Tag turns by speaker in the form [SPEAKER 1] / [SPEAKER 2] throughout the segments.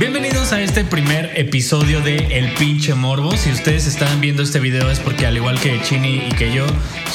[SPEAKER 1] Bienvenidos a este primer episodio de El pinche morbo. Si ustedes están viendo este video es porque al igual que Chini y que yo,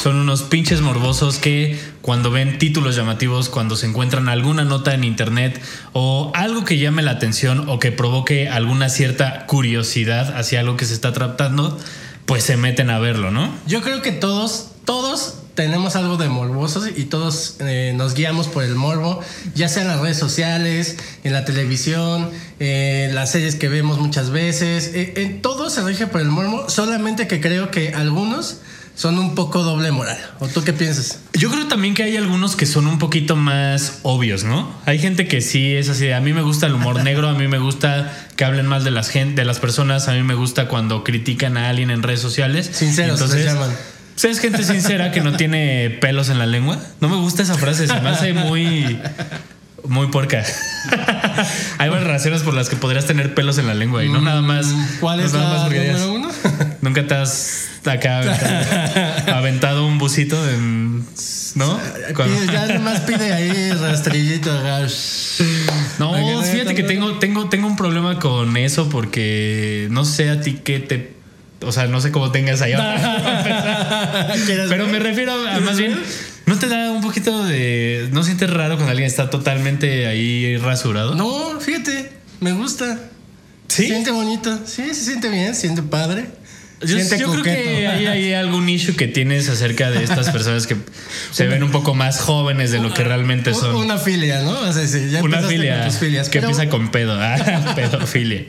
[SPEAKER 1] son unos pinches morbosos que cuando ven títulos llamativos, cuando se encuentran alguna nota en internet o algo que llame la atención o que provoque alguna cierta curiosidad hacia algo que se está tratando, pues se meten a verlo, ¿no?
[SPEAKER 2] Yo creo que todos, todos tenemos algo de morbosos y todos eh, nos guiamos por el morbo, ya sea en las redes sociales, en la televisión, eh, las series que vemos muchas veces. Eh, en todo se rige por el morbo, solamente que creo que algunos son un poco doble moral. ¿O tú qué piensas?
[SPEAKER 1] Yo creo también que hay algunos que son un poquito más obvios, ¿no? Hay gente que sí es así. A mí me gusta el humor negro, a mí me gusta que hablen mal de las gente, de las personas, a mí me gusta cuando critican a alguien en redes sociales.
[SPEAKER 2] Sinceros, se llaman.
[SPEAKER 1] ¿Sabes gente sincera que no tiene pelos en la lengua? No me gusta esa frase, se me hace muy. Muy porca. Hay varias razones por las que podrías tener pelos en la lengua y no nada más.
[SPEAKER 2] ¿Cuál es
[SPEAKER 1] nada
[SPEAKER 2] la número uno?
[SPEAKER 1] Nunca te has acá aventado, aventado un busito en. ¿No? Cuando-
[SPEAKER 2] ya nomás pide ahí rastrillito.
[SPEAKER 1] No, fíjate que
[SPEAKER 2] no-
[SPEAKER 1] tengo, tengo, tengo un problema con eso porque no sé a ti qué te. O sea, no sé cómo tengas allá.
[SPEAKER 2] ¿Quieres
[SPEAKER 1] Pero me refiero a más bien, ¿no te da un poquito de. ¿No sientes raro cuando alguien está totalmente ahí rasurado?
[SPEAKER 2] No, fíjate, me gusta.
[SPEAKER 1] ¿Sí?
[SPEAKER 2] Se siente bonito. Sí, se siente bien, se siente padre.
[SPEAKER 1] Yo,
[SPEAKER 2] siente
[SPEAKER 1] yo creo
[SPEAKER 2] coqueto.
[SPEAKER 1] que hay, hay algún issue que tienes acerca de estas personas que se ven un poco más jóvenes de lo que realmente son.
[SPEAKER 2] Una filia, ¿no? O sea, sí, ya
[SPEAKER 1] Una filia
[SPEAKER 2] con tus filias.
[SPEAKER 1] que
[SPEAKER 2] pero,
[SPEAKER 1] empieza con pedo. Ah, pedofilia.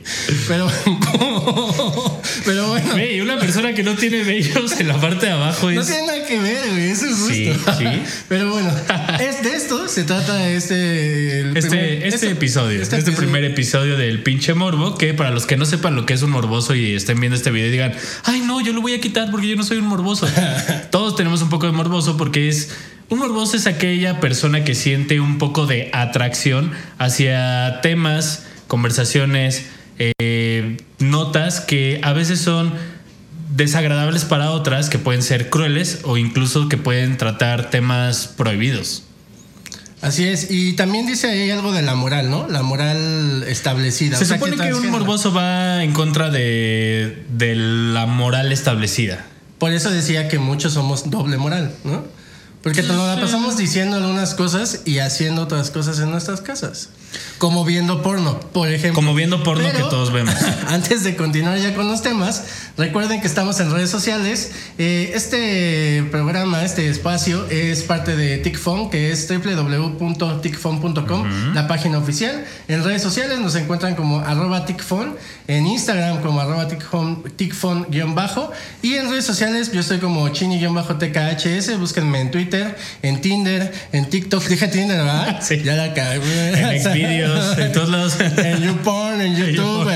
[SPEAKER 2] Pero, pero bueno,
[SPEAKER 1] Güey, una persona que no tiene vellos en la parte de abajo
[SPEAKER 2] no
[SPEAKER 1] es.
[SPEAKER 2] tiene nada que ver, güey. Eso es justo.
[SPEAKER 1] Sí, sí.
[SPEAKER 2] Pero bueno, es de esto se trata este. el
[SPEAKER 1] Este,
[SPEAKER 2] primer-
[SPEAKER 1] este episodio, este, primer episodio del pinche morbo, que para los que no sepan lo que es un morboso y estén viendo este video y digan, ay no, yo lo voy a quitar porque yo no soy un morboso. Todos tenemos un poco de morboso porque es... Un morboso es aquella persona que siente un poco de atracción hacia temas, conversaciones, eh, notas que a veces son desagradables para otras, que pueden ser crueles o incluso que pueden tratar temas prohibidos.
[SPEAKER 2] Así es. Y también dice ahí algo de la moral, ¿no? La moral establecida.
[SPEAKER 1] Se
[SPEAKER 2] O sea,
[SPEAKER 1] supone que un morboso va en contra de, de la moral establecida.
[SPEAKER 2] Por eso decía que muchos somos doble moral, ¿no? Porque te lo la pasamos diciendo algunas cosas y haciendo otras cosas en nuestras casas. Como viendo porno, por ejemplo.
[SPEAKER 1] Como viendo porno
[SPEAKER 2] Pero-
[SPEAKER 1] que todos vemos.
[SPEAKER 2] Antes de continuar ya con los temas, recuerden que estamos en redes sociales. Eh, este programa, este espacio, es parte de TICFON, que es www.ticfon.com, la página oficial. En redes sociales nos encuentran como arroba TICFON, en Instagram como arroba TICFON, TICFON-bajo, y en redes sociales yo estoy como chini-tkhs, búsquenme en Twitter, en Tinder, en TikTok. Dije Tinder, ¿verdad?
[SPEAKER 1] Sí.
[SPEAKER 2] Ya la cagué.
[SPEAKER 1] En Xvideos, en todos lados.
[SPEAKER 2] En YouPorn, en YouTube.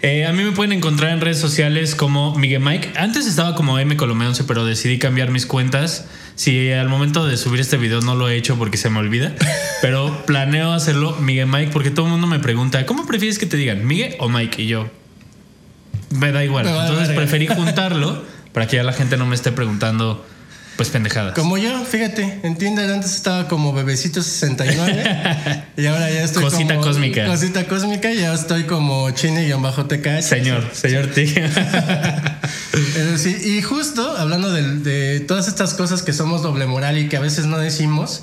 [SPEAKER 1] Eh, a mí me pueden encontrar en redes sociales como Miguel Mike. Antes estaba como M Colome 11, pero decidí cambiar mis cuentas. Si al momento de subir este video no lo he hecho porque se me olvida, pero planeo hacerlo Miguel Mike porque todo el mundo me pregunta, ¿cómo prefieres que te digan, Miguel o Mike? Y yo, me da igual. Entonces preferí juntarlo para que ya la gente no me esté preguntando, pues pendejadas.
[SPEAKER 2] Como yo, fíjate, en Tinder antes estaba como bebecito69 y ahora ya estoy
[SPEAKER 1] Cosita
[SPEAKER 2] como
[SPEAKER 1] cósmica.
[SPEAKER 2] Cosita cósmica y ya estoy como chini-tk.
[SPEAKER 1] Señor, señor T.
[SPEAKER 2] Sí, y justo hablando de, de todas estas cosas que somos doble moral y que a veces no decimos,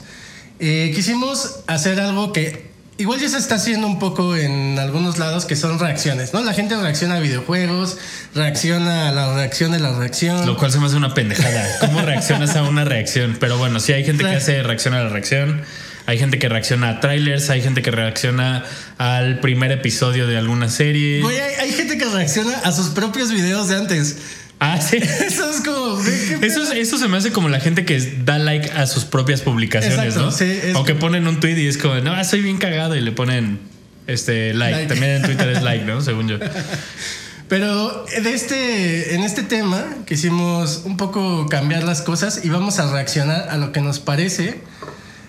[SPEAKER 2] eh, quisimos hacer algo que igual ya se está haciendo un poco en algunos lados, que son reacciones, ¿no? La gente reacciona a videojuegos, reacciona a la reacción de la reacción.
[SPEAKER 1] Lo cual se me hace una pendejada. ¿Cómo reaccionas a una reacción? Pero bueno, sí hay gente que hace reacción a la reacción. Hay gente que reacciona a trailers, hay gente que reacciona al primer episodio de alguna serie.
[SPEAKER 2] Güey, hay, hay gente que reacciona a sus propios videos de antes.
[SPEAKER 1] Ah, sí.
[SPEAKER 2] Eso es como, güey, ¿qué
[SPEAKER 1] Eso, es- eso se me hace como la gente que da like a sus propias publicaciones,
[SPEAKER 2] Exacto,
[SPEAKER 1] ¿no?
[SPEAKER 2] sí,
[SPEAKER 1] o que ponen un tweet y es como, no, soy bien cagado y le ponen este like.
[SPEAKER 2] Like.
[SPEAKER 1] También en Twitter es like, ¿no? Según yo.
[SPEAKER 2] Pero de este, en este tema quisimos un poco cambiar las cosas y vamos a reaccionar a lo que nos parece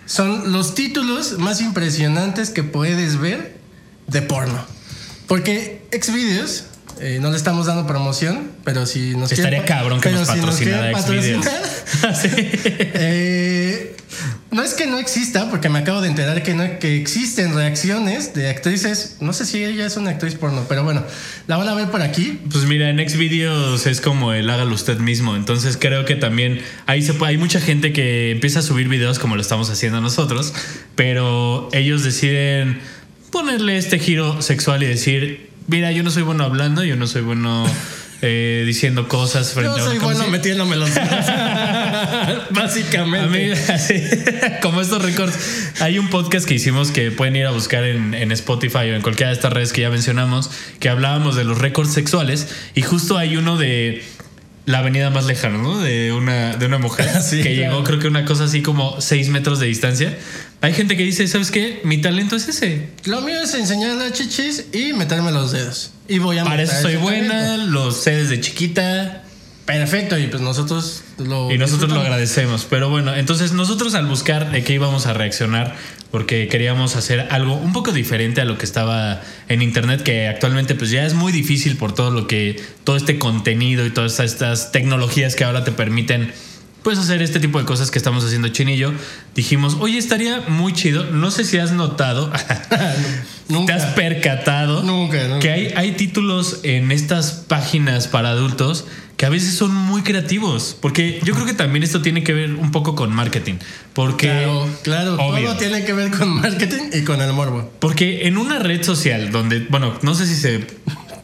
[SPEAKER 2] son los títulos más impresionantes que puedes ver de porno. Porque Xvideos, eh, no le estamos dando promoción, pero si nos
[SPEAKER 1] Estaría
[SPEAKER 2] quieren-
[SPEAKER 1] cabrón que nos patrocinara Xvideos. Sí.
[SPEAKER 2] Eh, no es que no exista, porque me acabo de enterar que, no, que existen reacciones de actrices. No sé si ella es una actriz porno, pero bueno, la van a ver por aquí.
[SPEAKER 1] Pues mira, en Xvideos es como el hágalo usted mismo. Entonces creo que también ahí se puede- hay mucha gente que empieza a subir videos como lo estamos haciendo nosotros, pero ellos deciden ponerle este giro sexual y decir, mira, yo no soy bueno hablando, yo no soy bueno eh, diciendo cosas frente
[SPEAKER 2] Yo
[SPEAKER 1] a
[SPEAKER 2] soy bueno
[SPEAKER 1] cámara".
[SPEAKER 2] metiéndome los Básicamente.
[SPEAKER 1] mí, así, como estos récords, hay un podcast que hicimos que pueden ir a buscar en, en Spotify o en cualquiera de estas redes que ya mencionamos, que hablábamos de los récords sexuales y justo hay uno de la avenida más lejana, ¿no? De una, de una mujer
[SPEAKER 2] Sí,
[SPEAKER 1] que
[SPEAKER 2] claro.
[SPEAKER 1] llegó creo que una cosa así como 6 metros de distancia. Hay gente que dice, ¿sabes qué? Mi talento es ese.
[SPEAKER 2] Lo mío es enseñar las chichis y meterme los dedos. Y voy a
[SPEAKER 1] Para eso soy buena,
[SPEAKER 2] talento.
[SPEAKER 1] los sé desde chiquita.
[SPEAKER 2] Perfecto, y pues nosotros lo.
[SPEAKER 1] Y nosotros lo agradecemos. Pero bueno, entonces nosotros al buscar de qué íbamos a reaccionar, porque queríamos hacer algo un poco diferente a lo que estaba en internet, que actualmente pues ya es muy difícil por todo lo que, todo este contenido y todas estas tecnologías que ahora te permiten pues hacer este tipo de cosas que estamos haciendo Chinillo. Dijimos, oye, estaría muy chido. No sé si has notado,
[SPEAKER 2] Nunca.
[SPEAKER 1] te has percatado
[SPEAKER 2] Nunca, nunca.
[SPEAKER 1] que hay, hay títulos en estas páginas para adultos que a veces son muy creativos. Porque yo creo que también esto tiene que ver un poco con marketing. Porque,
[SPEAKER 2] Claro, claro.
[SPEAKER 1] Obvio.
[SPEAKER 2] Todo tiene que ver con marketing y con el morbo.
[SPEAKER 1] porque en una red social donde, bueno, no sé si se.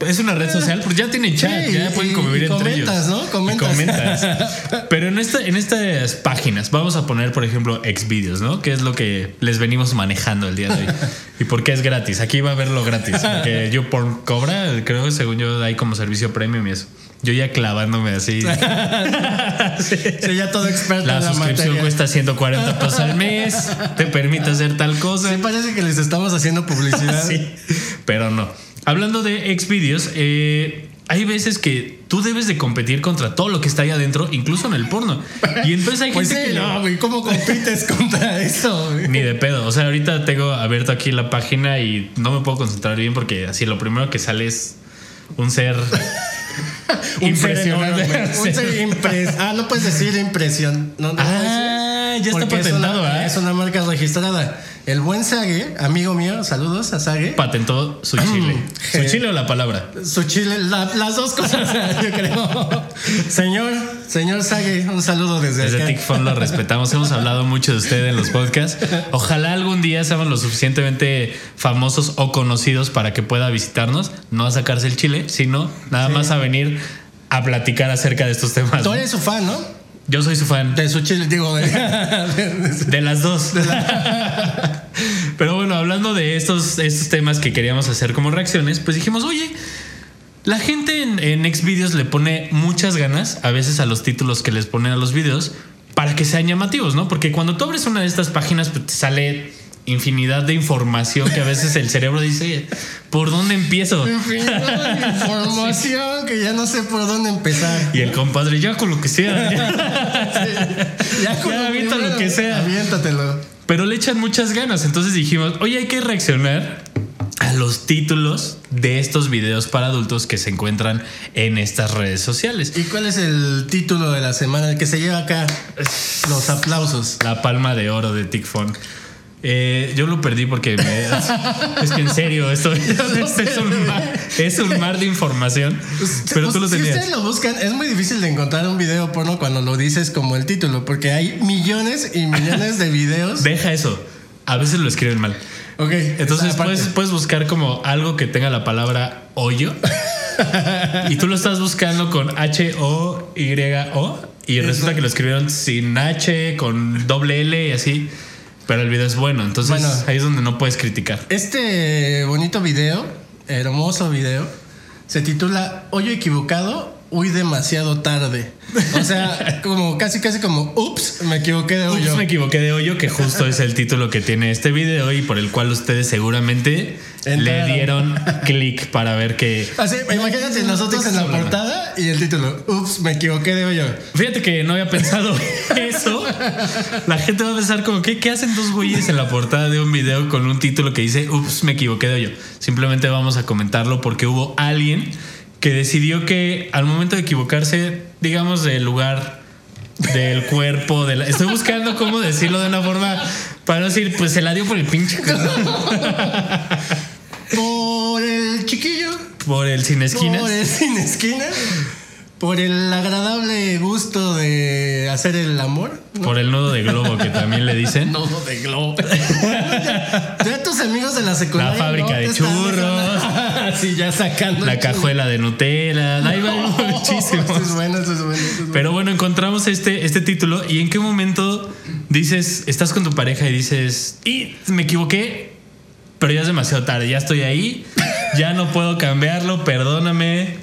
[SPEAKER 1] Es una red social, porque ya tienen chat,
[SPEAKER 2] Sí,
[SPEAKER 1] ya pueden
[SPEAKER 2] y-
[SPEAKER 1] convivir
[SPEAKER 2] y
[SPEAKER 1] entre
[SPEAKER 2] comentas,
[SPEAKER 1] ellos.
[SPEAKER 2] ¿no?
[SPEAKER 1] Y
[SPEAKER 2] Comentas.
[SPEAKER 1] comentas. Pero en, esta, en estas páginas, vamos a poner, por ejemplo, Xvideos, ¿no? Que es lo que les venimos manejando el día de hoy. ¿Y por qué es gratis? Aquí va a verlo gratis. Porque YouPorn cobra, creo que según yo hay como servicio premium y eso. Yo ya clavándome así.
[SPEAKER 2] Sí, ya todo experto
[SPEAKER 1] La
[SPEAKER 2] en la
[SPEAKER 1] suscripción
[SPEAKER 2] materia.
[SPEAKER 1] cuesta 140 pesos al mes. Te permite hacer tal cosa.
[SPEAKER 2] Sí, parece que les estamos haciendo publicidad.
[SPEAKER 1] Sí, pero no. Hablando de Xvideos, eh, hay veces que tú debes de competir contra todo lo que está ahí adentro, incluso en el porno. Y entonces hay
[SPEAKER 2] Pues
[SPEAKER 1] gente
[SPEAKER 2] sí,
[SPEAKER 1] que
[SPEAKER 2] no, güey, ¿cómo compites contra eso? güey?
[SPEAKER 1] Ni de pedo. O sea, ahorita tengo abierto aquí la página y no me puedo concentrar bien porque así lo primero que sale es un ser
[SPEAKER 2] Un ser
[SPEAKER 1] impresionante.
[SPEAKER 2] enorme, Un ser impres- Ah, no puedes decir impresión. No, no puedes decir.
[SPEAKER 1] Ah, ya está
[SPEAKER 2] Porque es
[SPEAKER 1] patentado,
[SPEAKER 2] una-
[SPEAKER 1] ¿ah?
[SPEAKER 2] Es una marca registrada. El buen Sage, amigo mío, saludos a Sage.
[SPEAKER 1] Patentó su chile. ¿Su chile o la palabra?
[SPEAKER 2] Su chile, la- las dos cosas, yo creo. Señor, señor Sage, un saludo desde,
[SPEAKER 1] Desde
[SPEAKER 2] acá.
[SPEAKER 1] TICFON lo respetamos. Hemos hablado mucho de usted en los podcasts. Ojalá algún día seamos lo suficientemente famosos o conocidos para que pueda visitarnos, no a sacarse el chile, sino nada más a venir a platicar acerca de estos temas.
[SPEAKER 2] Tú eres su fan, ¿no?
[SPEAKER 1] Yo soy su fan.
[SPEAKER 2] De su chile, digo, de,
[SPEAKER 1] las dos. Pero bueno, hablando de estos, estos temas que queríamos hacer como reacciones, pues dijimos, oye, la gente en, en Xvideos le pone muchas ganas a veces a los títulos que les ponen a los videos para que sean llamativos, ¿no? Porque cuando tú abres una de estas páginas, pues te sale infinidad de información que a veces el cerebro dice, ¿por dónde empiezo?
[SPEAKER 2] infinidad de información que ya no sé por dónde empezar.
[SPEAKER 1] Y el compadre, ya con lo que sea.
[SPEAKER 2] Ya, con
[SPEAKER 1] Ya,
[SPEAKER 2] lo
[SPEAKER 1] avienta lo que sea.
[SPEAKER 2] Aviéntatelo.
[SPEAKER 1] Pero le echan muchas ganas. Entonces dijimos, oye, hay que reaccionar a los títulos de estos videos para adultos que se encuentran en estas redes sociales.
[SPEAKER 2] ¿Y cuál es el título de la semana? El que se lleva acá los aplausos.
[SPEAKER 1] La palma de oro de TICFON. Eh, yo lo perdí porque me- es que en serio, esto, es, un mar, es un mar de información. Pero tú lo
[SPEAKER 2] Pues, Si
[SPEAKER 1] tenías.
[SPEAKER 2] ustedes lo buscan, es muy difícil de encontrar un video porno cuando lo dices como el título, porque hay millones y millones de videos.
[SPEAKER 1] Deja eso. A veces lo escriben mal.
[SPEAKER 2] Ok,
[SPEAKER 1] Entonces puedes, puedes buscar como algo que tenga la palabra hoyo. y tú lo estás buscando con H-O-Y-O. Y resulta que lo escribieron sin H, con doble L y así. Pero el video es bueno. Entonces
[SPEAKER 2] Bueno.
[SPEAKER 1] ahí es donde no puedes criticar.
[SPEAKER 2] Este bonito video, hermoso video, se titula Hoyo equivocado, huí demasiado tarde. O sea, como casi casi como, ups, me equivoqué de hoyo.
[SPEAKER 1] Ups, me equivoqué de hoyo, que justo es el título que tiene este video y por el cual ustedes seguramente
[SPEAKER 2] Entraron.
[SPEAKER 1] le dieron clic para ver que
[SPEAKER 2] Así, imagínate nosotros en la portada y el título, ups, me equivoqué de hoyo.
[SPEAKER 1] Fíjate que no había pensado eso. La gente va a pensar como, ¿qué, ¿qué hacen dos güeyes en la portada de un video con un título que dice, ups, me equivoqué de hoyo? Simplemente vamos a comentarlo porque hubo alguien que decidió que al momento de equivocarse, digamos, del lugar del cuerpo, de la- estoy buscando cómo decirlo de una forma para no decir, pues se la dio por el pinche
[SPEAKER 2] Por el chiquillo.
[SPEAKER 1] por el sin esquinas.
[SPEAKER 2] Por el sin esquina. Por el agradable gusto de hacer el amor.
[SPEAKER 1] Por el nudo de globo que también le dicen.
[SPEAKER 2] Nodo de globo. ya, ya tus amigos de la secundaria.
[SPEAKER 1] La fábrica
[SPEAKER 2] no
[SPEAKER 1] de churros.
[SPEAKER 2] sí, ya sacando.
[SPEAKER 1] La cajuela de Nutella. Ahí va muchísimos.
[SPEAKER 2] Eso es bueno, eso es bueno. eso es bueno.
[SPEAKER 1] Pero bueno, encontramos este, este título. ¿Y en qué momento dices, estás con tu pareja y dices, y me equivoqué, pero ya es demasiado tarde, ya estoy ahí, ya no puedo cambiarlo, perdóname,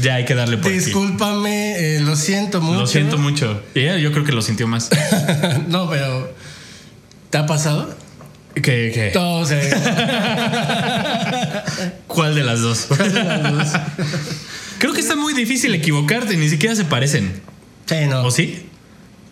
[SPEAKER 1] ya hay que darle por aquí.
[SPEAKER 2] Discúlpame, eh, lo siento mucho.
[SPEAKER 1] Lo siento mucho. Y ella yo creo que lo sintió más.
[SPEAKER 2] no, pero. ¿Te ha pasado?
[SPEAKER 1] ¿Qué, qué?
[SPEAKER 2] Sea,
[SPEAKER 1] ¿Cuál de las dos? creo que está muy difícil equivocarte, ni siquiera se parecen.
[SPEAKER 2] sí, no.
[SPEAKER 1] ¿O sí?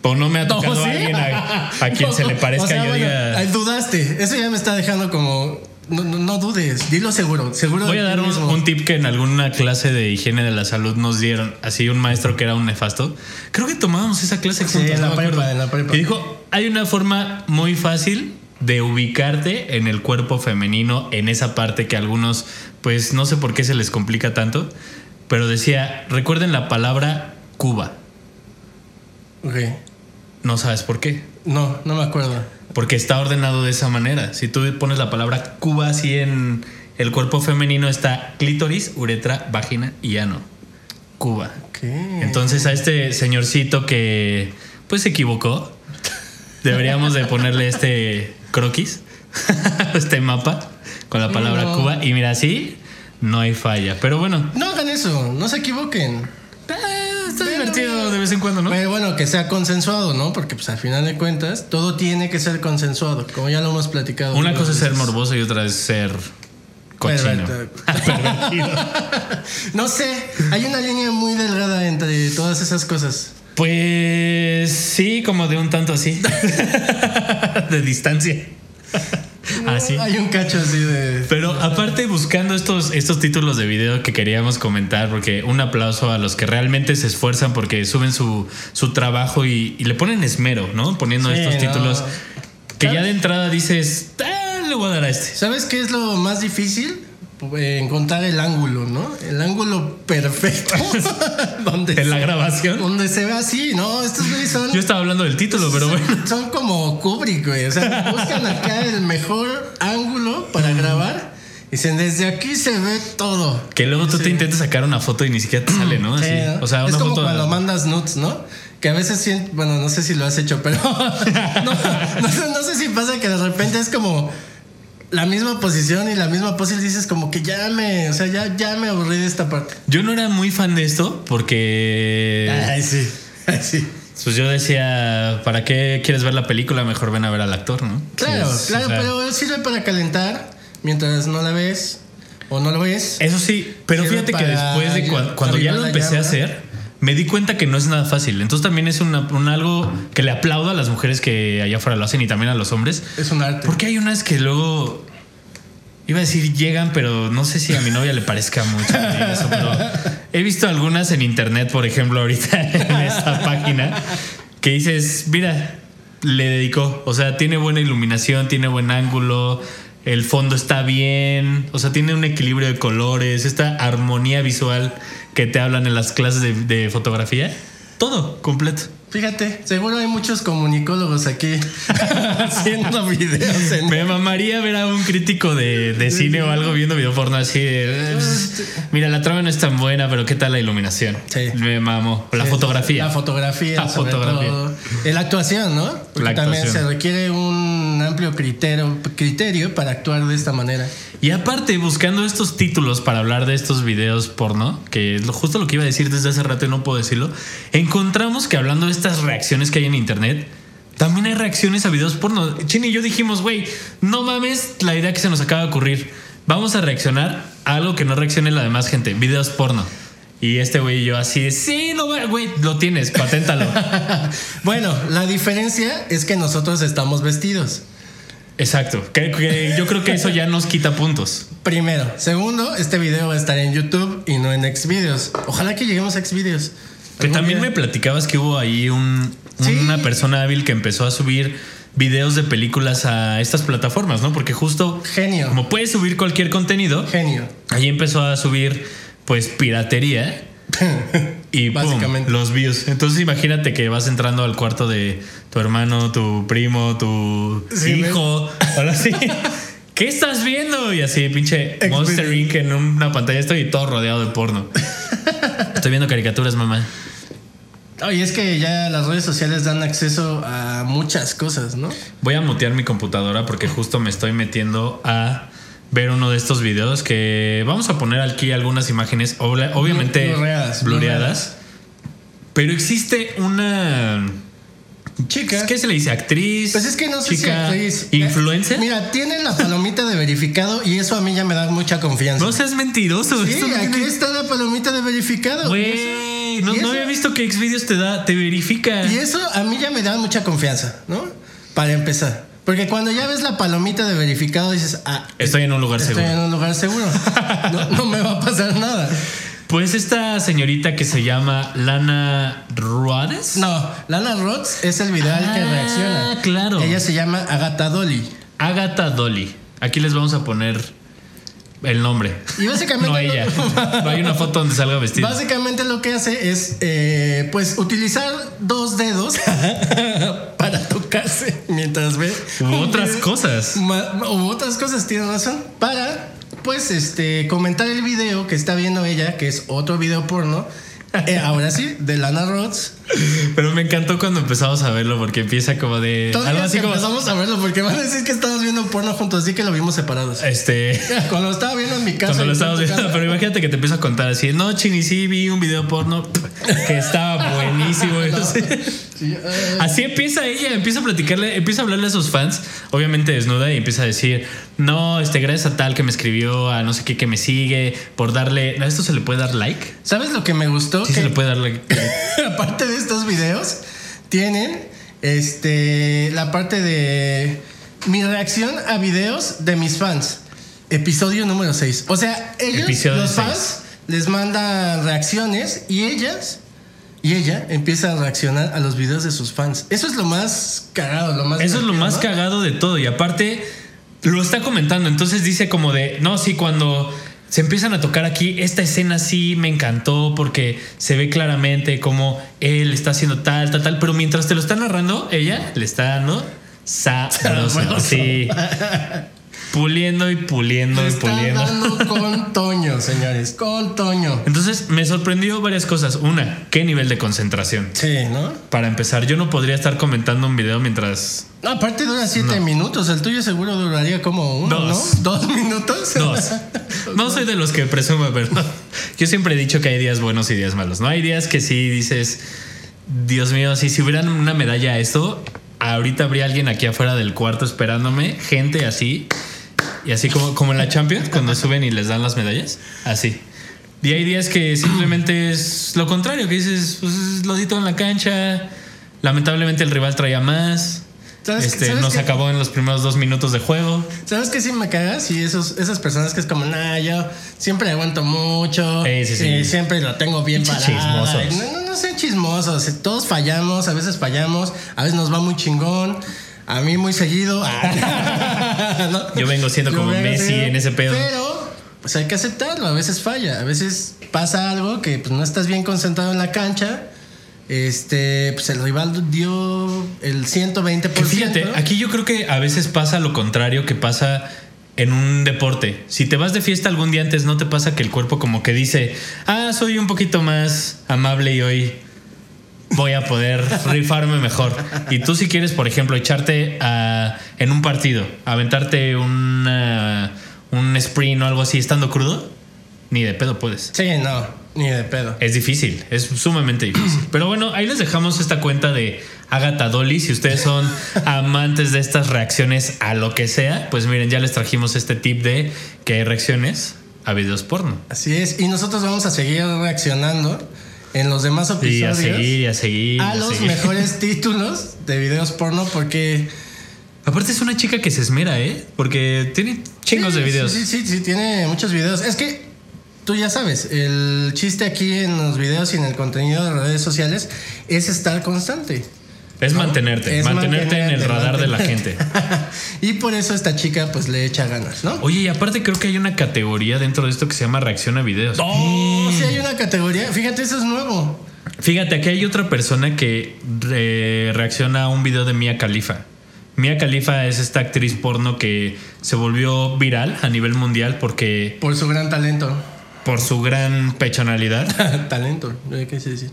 [SPEAKER 1] ¿O no me ha tocado
[SPEAKER 2] No, ¿sí?
[SPEAKER 1] a alguien a, a quien se le parezca
[SPEAKER 2] O sea,
[SPEAKER 1] yo
[SPEAKER 2] bueno,
[SPEAKER 1] diga...
[SPEAKER 2] dudaste. Eso ya me está dejando como. No, no, no dudes, dilo seguro. Seguro.
[SPEAKER 1] Voy a dar un, tip que en alguna clase de higiene de la salud nos dieron. Así un maestro que era un nefasto. Creo que tomábamos esa clase
[SPEAKER 2] Sí,
[SPEAKER 1] juntos,
[SPEAKER 2] en la
[SPEAKER 1] no
[SPEAKER 2] prepa, en la prepa.
[SPEAKER 1] Y dijo, hay una forma muy fácil de ubicarte en el cuerpo femenino, en esa parte que a algunos, pues no sé por qué se les complica tanto. Pero decía, recuerden la palabra Cuba.
[SPEAKER 2] Ok.
[SPEAKER 1] No sabes por qué.
[SPEAKER 2] No, no me acuerdo.
[SPEAKER 1] Porque está ordenado de esa manera. Si tú pones la palabra Cuba así en el cuerpo femenino, está clítoris, uretra, vagina y ano. Cuba. Entonces a este señorcito que pues se equivocó, deberíamos de ponerle este croquis, este mapa con la palabra
[SPEAKER 2] No.
[SPEAKER 1] Cuba. Y mira, así no hay falla. Pero bueno,
[SPEAKER 2] No hagan eso, no se equivoquen.
[SPEAKER 1] Está divertido de vez en cuando, ¿no?
[SPEAKER 2] Pero bueno, que sea consensuado, ¿no? Porque pues al final de cuentas, todo tiene que ser consensuado, como ya lo hemos platicado.
[SPEAKER 1] Una cosa es ser morboso y otra es ser cochino.
[SPEAKER 2] No sé, hay una línea muy delgada entre todas esas cosas.
[SPEAKER 1] Pues sí, como de un tanto así. de distancia. Así.
[SPEAKER 2] Hay un cacho así de.
[SPEAKER 1] Pero aparte buscando estos, estos títulos de video que queríamos comentar, porque un aplauso a los que realmente se esfuerzan porque suben su, su trabajo y, y le ponen esmero, ¿no? Poniendo
[SPEAKER 2] Sí,
[SPEAKER 1] estos
[SPEAKER 2] no.
[SPEAKER 1] títulos que ya de entrada dices, "Ah, le voy a dar a este.
[SPEAKER 2] ¿Sabes qué es lo más difícil? Eh, encontrar el ángulo, ¿no? El ángulo perfecto. donde,
[SPEAKER 1] En la
[SPEAKER 2] se,
[SPEAKER 1] grabación.
[SPEAKER 2] donde se ve así, ¿no? Estos güeyes son.
[SPEAKER 1] Yo estaba hablando del título, pero bueno.
[SPEAKER 2] Son como Kubrick, güey. O sea, buscan acá el mejor ángulo para grabar. Dicen, desde aquí se ve todo.
[SPEAKER 1] Que luego tú te intentas sacar una foto y ni siquiera te sale, ¿no? Así.
[SPEAKER 2] Sí, ¿no?
[SPEAKER 1] O sea,
[SPEAKER 2] es como
[SPEAKER 1] foto.
[SPEAKER 2] cuando mandas nudes, ¿no? Que a veces bueno, no sé si lo has hecho, pero no, no sé, no sé si pasa que de repente es como la misma posición y la misma pose y dices como que ya me, o sea, ya, ya me aburrí de esta parte.
[SPEAKER 1] Yo no era muy fan de esto porque.
[SPEAKER 2] Ay, sí, ay, sí.
[SPEAKER 1] Pues yo decía, ¿para qué quieres ver la película? Mejor ven a ver al actor, ¿no?
[SPEAKER 2] Claro,
[SPEAKER 1] Sí,
[SPEAKER 2] claro,
[SPEAKER 1] o sea,
[SPEAKER 2] pero sirve para calentar mientras no la ves o no lo ves.
[SPEAKER 1] Eso sí, pero
[SPEAKER 2] Sirve
[SPEAKER 1] fíjate que después de cuando ya lo empecé a hacer, me di cuenta que no es nada fácil. Entonces también es una, un algo que le aplaudo a las mujeres que allá afuera lo hacen y también a los hombres.
[SPEAKER 2] Es un arte.
[SPEAKER 1] Porque hay unas que luego. Iba a decir llegan, pero no sé si a mi novia le parezca mucho eso, pero he visto algunas en internet, por ejemplo, ahorita en esta página, que dices, mira, le dedicó, o sea, tiene buena iluminación, tiene buen ángulo, el fondo está bien, o sea, tiene un equilibrio de colores, esta armonía visual que te hablan en las clases de, de fotografía, todo completo.
[SPEAKER 2] Fíjate, seguro hay muchos comunicólogos aquí haciendo videos en
[SPEAKER 1] Me mamaría ver a un crítico de, de cine o algo viendo video porno así de. "Pues, Mira, la trama no es tan buena, pero ¿qué tal la iluminación?
[SPEAKER 2] Sí.
[SPEAKER 1] Me mamo. La fotografía.
[SPEAKER 2] La fotografía,
[SPEAKER 1] La
[SPEAKER 2] sobre
[SPEAKER 1] fotografía.
[SPEAKER 2] todo. La actuación, ¿no? Porque
[SPEAKER 1] La
[SPEAKER 2] también
[SPEAKER 1] actuación.
[SPEAKER 2] se requiere un amplio criterio, criterio para actuar de esta manera.
[SPEAKER 1] Y aparte, buscando estos títulos para hablar de estos videos porno, que es justo lo que iba a decir desde hace rato y no puedo decirlo, encontramos que hablando de estas reacciones que hay en internet, también hay reacciones a videos porno. Chini y yo dijimos, güey, no mames la idea que se nos acaba de ocurrir. Vamos a reaccionar a algo que no reaccione la demás gente, videos porno. Y este güey y yo así, sí, va- güey, lo tienes, paténtalo.
[SPEAKER 2] Bueno, la diferencia es que nosotros estamos vestidos.
[SPEAKER 1] Exacto. Que- que yo creo que eso ya nos quita puntos.
[SPEAKER 2] Primero. Segundo, este video va a estar en YouTube y no en Xvideos. Ojalá que lleguemos a Xvideos.
[SPEAKER 1] Que también me platicabas que hubo ahí un,
[SPEAKER 2] Sí.
[SPEAKER 1] una persona hábil que empezó a subir videos de películas a estas plataformas, ¿no? Porque justo
[SPEAKER 2] Genio.
[SPEAKER 1] como puedes subir cualquier contenido,
[SPEAKER 2] Genio.
[SPEAKER 1] ahí empezó a subir pues piratería y.
[SPEAKER 2] Básicamente.
[SPEAKER 1] los views. Entonces imagínate que vas entrando al cuarto de tu hermano, tu primo, tu
[SPEAKER 2] Sí,
[SPEAKER 1] hijo, ahora sí. ¿Qué estás viendo? Y así, pinche. Monster Inc. en una pantalla. Estoy todo rodeado de porno. Estoy viendo caricaturas, mamá.
[SPEAKER 2] Oye, es que ya las redes sociales dan acceso a muchas cosas, ¿no?
[SPEAKER 1] Voy a mutear mi computadora porque justo me estoy metiendo a ver uno de estos videos que vamos a poner aquí algunas imágenes, obviamente
[SPEAKER 2] Blurreadas,
[SPEAKER 1] blureadas. Pero existe una.
[SPEAKER 2] Chica.
[SPEAKER 1] ¿Qué se le dice? ¿Actriz?
[SPEAKER 2] Pues es que no sé si
[SPEAKER 1] chica,
[SPEAKER 2] actriz.
[SPEAKER 1] ¿Influencer?
[SPEAKER 2] Mira, tiene la palomita de verificado y eso a mí ya me da mucha confianza.
[SPEAKER 1] no seas mentiroso.
[SPEAKER 2] sí,
[SPEAKER 1] no
[SPEAKER 2] aquí
[SPEAKER 1] tiene-
[SPEAKER 2] está la palomita de verificado.
[SPEAKER 1] Güey, no,
[SPEAKER 2] ¿Y
[SPEAKER 1] no había visto que Xvideos te da, te verifica.
[SPEAKER 2] Y eso a mí ya me da mucha confianza, ¿no? Para empezar. Porque cuando ya ves la palomita de verificado dices, ah,
[SPEAKER 1] Estoy en un lugar
[SPEAKER 2] estoy
[SPEAKER 1] seguro.
[SPEAKER 2] en un lugar seguro. No, no me va a pasar nada.
[SPEAKER 1] Pues esta señorita que se llama Lana Ruades.
[SPEAKER 2] No, Lana Rhodes es el video al que
[SPEAKER 1] Ah,
[SPEAKER 2] reacciona.
[SPEAKER 1] claro.
[SPEAKER 2] Ella se llama Agatha Dolly.
[SPEAKER 1] Agatha Dolly. Aquí les vamos a poner el nombre.
[SPEAKER 2] Y básicamente
[SPEAKER 1] No ella. No hay una foto donde salga vestida.
[SPEAKER 2] Básicamente lo que hace es, eh, pues, utilizar dos dedos para tocarse mientras ve.
[SPEAKER 1] U otras
[SPEAKER 2] video.
[SPEAKER 1] cosas.
[SPEAKER 2] U otras cosas, tiene razón. Para, pues, este, comentar el video que está viendo ella, que es otro video porno. Eh, ahora sí, de Lana Rhodes.
[SPEAKER 1] Pero me encantó cuando empezamos a verlo porque empieza como de.
[SPEAKER 2] Todavía
[SPEAKER 1] Algo así como.
[SPEAKER 2] empezamos a verlo porque van a decir que estamos viendo porno juntos, así que lo vimos separados.
[SPEAKER 1] Este.
[SPEAKER 2] Cuando lo estaba viendo en mi casa.
[SPEAKER 1] Cuando lo estábamos viendo,
[SPEAKER 2] casa.
[SPEAKER 1] pero imagínate que te empiezo a contar así, no, Chini, sí vi un video porno que estaba buenísimo. no.
[SPEAKER 2] Sí,
[SPEAKER 1] Así empieza ella, empieza a platicarle, empieza a hablarle a sus fans, obviamente desnuda, y empieza a decir, no, este, gracias a tal que me escribió, a no sé qué que me sigue, por darle, ¿a esto se le puede dar like?
[SPEAKER 2] ¿Sabes lo que me gustó?
[SPEAKER 1] Sí
[SPEAKER 2] que
[SPEAKER 1] se le puede dar like.
[SPEAKER 2] aparte de estos videos, tienen este la parte de mi reacción a videos de mis fans. Episodio número 6. O sea, ellos,
[SPEAKER 1] Episodio
[SPEAKER 2] los fans, les mandan reacciones y ellas y ella empieza a reaccionar a los videos de sus fans. Eso es lo más cagado, lo más
[SPEAKER 1] Eso es lo más
[SPEAKER 2] ¿no?
[SPEAKER 1] cagado de todo, y aparte lo está comentando, entonces dice como de, no, sí, cuando se empiezan a tocar aquí, esta escena sí me encantó porque se ve claramente como él está haciendo tal, tal, tal, pero mientras te lo está narrando, ella le está dando Sabroso. sí. Puliendo y puliendo y puliendo.
[SPEAKER 2] dando con Toño, señores, con Toño.
[SPEAKER 1] Entonces me sorprendió varias cosas. Una, qué nivel de concentración.
[SPEAKER 2] Sí, ¿no?
[SPEAKER 1] Para empezar, yo no podría estar comentando un video mientras
[SPEAKER 2] No, aparte dura siete minutos. El tuyo seguro duraría como uno,
[SPEAKER 1] Dos.
[SPEAKER 2] ¿no? ¿Dos minutos?
[SPEAKER 1] Dos. No soy de los que presume, pero yo siempre he dicho que hay días buenos y días malos. No hay días que sí dices, Dios mío, si si hubieran una medalla a esto, ahorita habría alguien aquí afuera del cuarto esperándome, gente así, y así como, como en la Champions, cuando suben y les dan las medallas, así. Y hay días que simplemente es lo contrario, que dices, pues lo di todo en la cancha, lamentablemente el rival traía más.
[SPEAKER 2] ¿Sabes-
[SPEAKER 1] Este,
[SPEAKER 2] sabes
[SPEAKER 1] nos
[SPEAKER 2] qué?
[SPEAKER 1] acabó en los primeros dos minutos de juego.
[SPEAKER 2] ¿Sabes qué sí me cagas? Y esos, esas personas que es como, nah, yo siempre aguanto mucho.
[SPEAKER 1] Sí, sí, sí.
[SPEAKER 2] eh, siempre lo tengo bien parado.
[SPEAKER 1] chismosos.
[SPEAKER 2] No, no, no sean chismosos. Todos fallamos, a veces fallamos, a veces nos va muy chingón. A mí muy seguido. ¿no?
[SPEAKER 1] Yo vengo siendo como
[SPEAKER 2] vengo
[SPEAKER 1] Messi en ese pedo.
[SPEAKER 2] Pero, pues hay que aceptarlo. A veces falla. A veces pasa algo que pues, no estás bien concentrado en la cancha. Este, pues el rival dio el 120%.
[SPEAKER 1] Que fíjate, aquí yo creo que a veces pasa lo contrario que pasa en un deporte. Si te vas de fiesta algún día antes, ¿no te pasa que el cuerpo como que dice, ah, soy un poquito más amable y hoy voy a poder rifarme mejor? Y tú si quieres, por ejemplo, echarte a- en un partido, aventarte una- un sprint o algo así estando crudo, ni de pedo puedes.
[SPEAKER 2] Sí, no, ni de pedo.
[SPEAKER 1] Es difícil, es sumamente difícil. Pero bueno, ahí les dejamos esta cuenta de Agatha Dolly. Si ustedes son amantes de estas reacciones a lo que sea, pues miren, ya les trajimos este tip de que hay reacciones a videos porno.
[SPEAKER 2] Así es. Y nosotros vamos a seguir reaccionando en los demás
[SPEAKER 1] Y
[SPEAKER 2] episodios
[SPEAKER 1] a seguir, y a seguir.
[SPEAKER 2] a los
[SPEAKER 1] seguir.
[SPEAKER 2] mejores títulos de videos porno porque
[SPEAKER 1] Aparte es una chica que se esmera, ¿eh? Porque tiene chingos
[SPEAKER 2] Sí,
[SPEAKER 1] de videos.
[SPEAKER 2] Sí, sí, sí, sí, tiene muchos videos. Es que tú ya sabes, el chiste aquí en los videos y en el contenido de redes sociales es estar constante.
[SPEAKER 1] Es mantenerte,
[SPEAKER 2] Es
[SPEAKER 1] mantenerte, en el
[SPEAKER 2] mantenerte,
[SPEAKER 1] radar de la gente.
[SPEAKER 2] y por eso esta chica pues le echa ganas, ¿no?
[SPEAKER 1] Oye, y aparte creo que hay una categoría dentro de esto que se llama reacción a videos.
[SPEAKER 2] Oh, sí hay una categoría. Fíjate, eso es nuevo.
[SPEAKER 1] Fíjate, aquí hay otra persona que re- reacciona a un video de Mia Khalifa. Mia Khalifa es esta actriz porno que se volvió viral a nivel mundial porque
[SPEAKER 2] Por su gran talento.
[SPEAKER 1] por su gran pechonalidad.
[SPEAKER 2] talento, ¿eh? ¿qué se dice?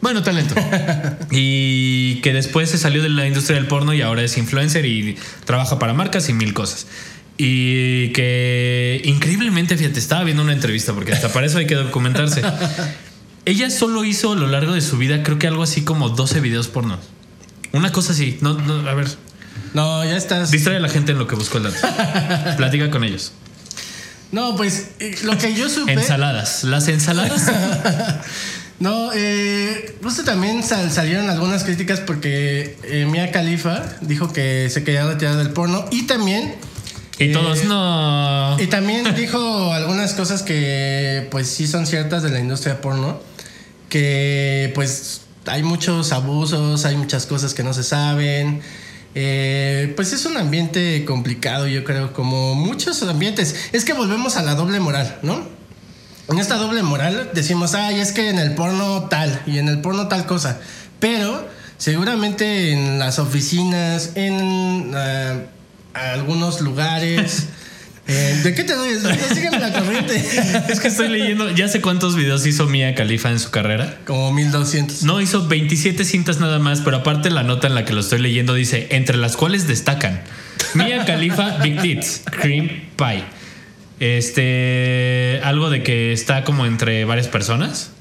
[SPEAKER 1] Bueno, talento. Y que después se salió de la industria del porno y ahora es influencer y trabaja para marcas y mil cosas. Y que increíblemente, fíjate, estaba viendo una entrevista porque hasta para eso hay que documentarse. Ella solo hizo a lo largo de su vida, creo que algo así como 12 videos porno. Una cosa así. No, no, a ver,
[SPEAKER 2] No, ya estás.
[SPEAKER 1] distrae a la gente en lo que buscó el dato. Platica con ellos.
[SPEAKER 2] No, pues eh, lo que yo supe.
[SPEAKER 1] Ensaladas. Las ensaladas.
[SPEAKER 2] No, eh, justo también sal- salieron algunas críticas porque eh, Mia Khalifa dijo que se quería retirar del porno y también.
[SPEAKER 1] Y
[SPEAKER 2] eh,
[SPEAKER 1] todos no.
[SPEAKER 2] Y también dijo algunas cosas que pues sí son ciertas de la industria porno, que pues hay muchos abusos, hay muchas cosas que no se saben. eh, pues es un ambiente complicado, yo creo, como muchos ambientes. Es que volvemos a la doble moral, ¿no? En esta doble moral decimos, ay, es que en el porno tal y en el porno tal cosa. Pero seguramente en las oficinas, en ah, algunos lugares. eh, ¿De qué te doy? Sígueme la corriente.
[SPEAKER 1] Es que estoy leyendo, ya sé cuántos videos hizo Mia Khalifa en su carrera.
[SPEAKER 2] Como 1200.
[SPEAKER 1] No, hizo 27 cintas nada más, pero aparte la nota en la que lo estoy leyendo dice, entre las cuales destacan Mia Khalifa, Big Tits, Cream Pie. Este, algo de que está como entre varias personas.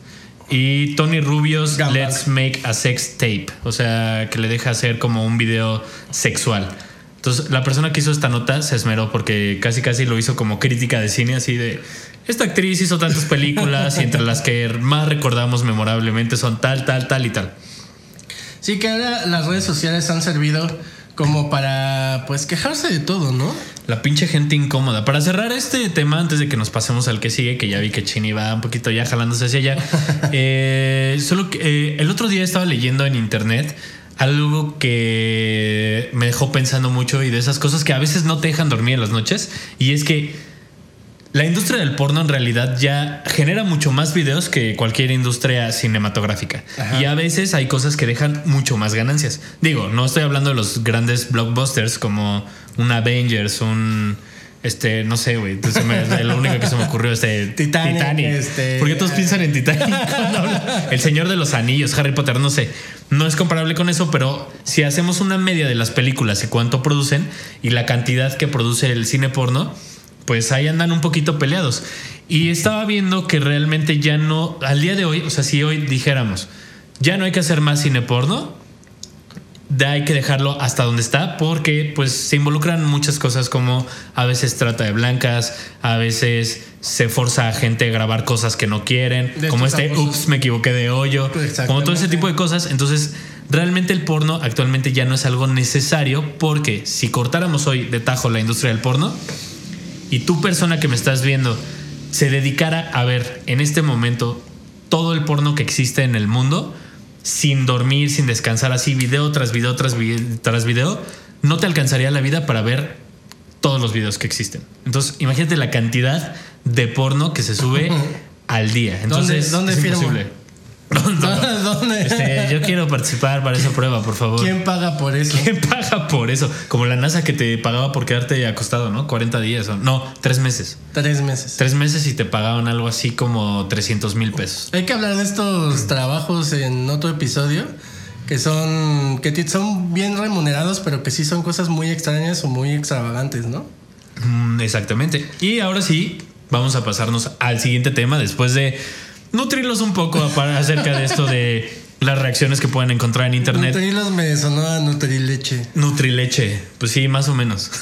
[SPEAKER 1] Y Tony Rubio's. Let's Make a Sex Tape. O sea, que le deja hacer como un video sexual. Entonces, la persona que hizo esta nota se esmeró porque casi casi lo hizo como crítica de cine, así de. Esta actriz hizo tantas películas y entre las que más recordamos memorablemente son tal, tal, tal y tal.
[SPEAKER 2] Sí, que ahora las redes sociales han servido como para, pues, quejarse de todo, ¿no?
[SPEAKER 1] La pinche gente incómoda. Para cerrar este tema, antes de que nos pasemos al que sigue, que ya vi que Chini va un poquito ya jalándose hacia allá. eh, solo que eh, el otro día estaba leyendo en internet algo que me dejó pensando mucho y de esas cosas que a veces no te dejan dormir en las noches. Y es que la industria del porno en realidad ya genera mucho más videos que cualquier industria cinematográfica.
[SPEAKER 2] Ajá.
[SPEAKER 1] Y a veces hay cosas que dejan mucho más ganancias. Digo, no estoy hablando de los grandes blockbusters como un Avengers, un este, no sé, güey. Lo único que se me ocurrió este
[SPEAKER 2] Titanic, este-
[SPEAKER 1] ¿Por qué todos piensan en Titanic? El Señor de los Anillos, Harry Potter, no sé. No es comparable con eso, pero si hacemos una media de las películas y cuánto producen y la cantidad que produce el cine porno, pues ahí andan un poquito peleados. Y estaba viendo que realmente ya no, al día de hoy, o sea, si hoy dijéramos, ya no hay que hacer más cine porno, de hay que dejarlo hasta donde está porque pues se involucran muchas cosas como a veces trata de blancas, a veces se forza a gente a grabar cosas que no quieren,
[SPEAKER 2] De
[SPEAKER 1] como este ups me equivoqué de hoyo, como todo ese tipo de cosas, entonces realmente el porno actualmente ya no es algo necesario porque si cortáramos hoy de tajo la industria del porno y tú persona que me estás viendo se dedicara a ver en este momento todo el porno que existe en el mundo sin dormir, sin descansar así, video tras video tras, vi- tras video, no te alcanzaría la vida para ver todos los videos que existen. Entonces, imagínate la cantidad de porno que se sube al día. Entonces,
[SPEAKER 2] dónde
[SPEAKER 1] es
[SPEAKER 2] firmo?
[SPEAKER 1] imposible. ¿Dónde?
[SPEAKER 2] ¿Dónde?
[SPEAKER 1] Este, yo quiero participar para esa prueba, por favor.
[SPEAKER 2] ¿Quién paga por eso?
[SPEAKER 1] ¿Quién paga por eso? Como la NASA que te pagaba por quedarte acostado, ¿no? 40 días, o no, tres meses.
[SPEAKER 2] Tres meses.
[SPEAKER 1] Tres meses y te pagaban algo así como 300 mil pesos.
[SPEAKER 2] Hay que hablar de estos trabajos en otro episodio que son que son bien remunerados, pero que sí son cosas muy extrañas o muy extravagantes, ¿no?
[SPEAKER 1] Mm, exactamente. Y ahora sí, vamos a pasarnos al siguiente tema después de nutrirlos un poco para- acerca de esto de las reacciones que pueden encontrar en internet.
[SPEAKER 2] Nutrilos me sonó a Nutrileche.
[SPEAKER 1] Nutrileche, pues sí, más o menos.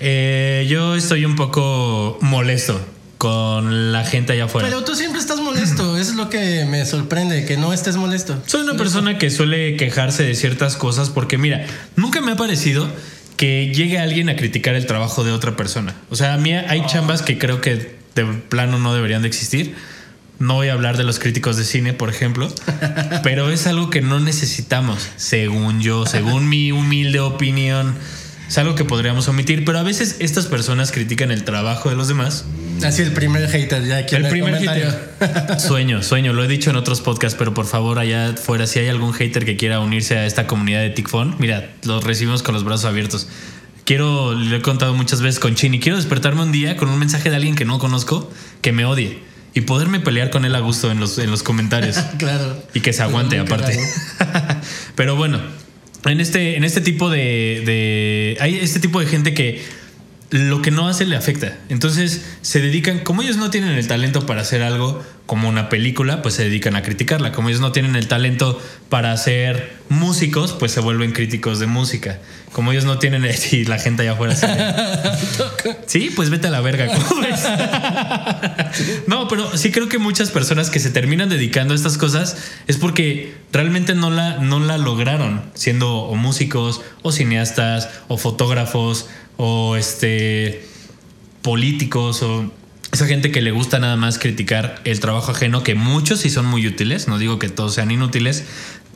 [SPEAKER 1] Eh, yo estoy un poco molesto con la gente allá afuera.
[SPEAKER 2] Pero tú siempre estás molesto, eso es lo que me sorprende, que no estés molesto.
[SPEAKER 1] Soy una persona que suele quejarse de ciertas cosas porque, mira, nunca me ha parecido que llegue alguien a criticar el trabajo de otra persona. O sea, a mí hay chambas que creo que de plano no deberían de existir. No voy a hablar de los críticos de cine, por ejemplo, pero es algo que no necesitamos, según yo, según mi humilde opinión. Es algo que podríamos omitir, pero a veces estas personas critican el trabajo de los demás.
[SPEAKER 2] Así el primer hater ya aquí
[SPEAKER 1] El
[SPEAKER 2] en
[SPEAKER 1] primer
[SPEAKER 2] comentario.
[SPEAKER 1] hater. Sueño, sueño, lo he dicho en otros podcasts, pero por favor, allá afuera, si hay algún hater que quiera unirse a esta comunidad de TICFON, mira, los recibimos con los brazos abiertos. Quiero, lo he contado muchas veces con Chini, quiero despertarme un día con un mensaje de alguien que no conozco, que me odie, y poderme pelear con él a gusto en los, en los comentarios.
[SPEAKER 2] claro.
[SPEAKER 1] Y que se aguante aparte. Pero bueno, en este, en este tipo de, de- Hay este tipo de gente que lo que no hace le afecta. Entonces se dedican, como ellos no tienen el talento para hacer algo como una película, pues se dedican a criticarla. Como ellos no tienen el talento para hacer músicos, pues se vuelven críticos de música. Como ellos no tienen... Y la gente allá afuera se... Sí, pues vete a la verga. ¿cómo ves? no, pero sí creo que muchas personas que se terminan dedicando a estas cosas es porque realmente no la, no la lograron siendo o músicos o cineastas o fotógrafos o este políticos o esa gente que le gusta nada más criticar el trabajo ajeno, que muchos sí son muy útiles, no digo que todos sean inútiles,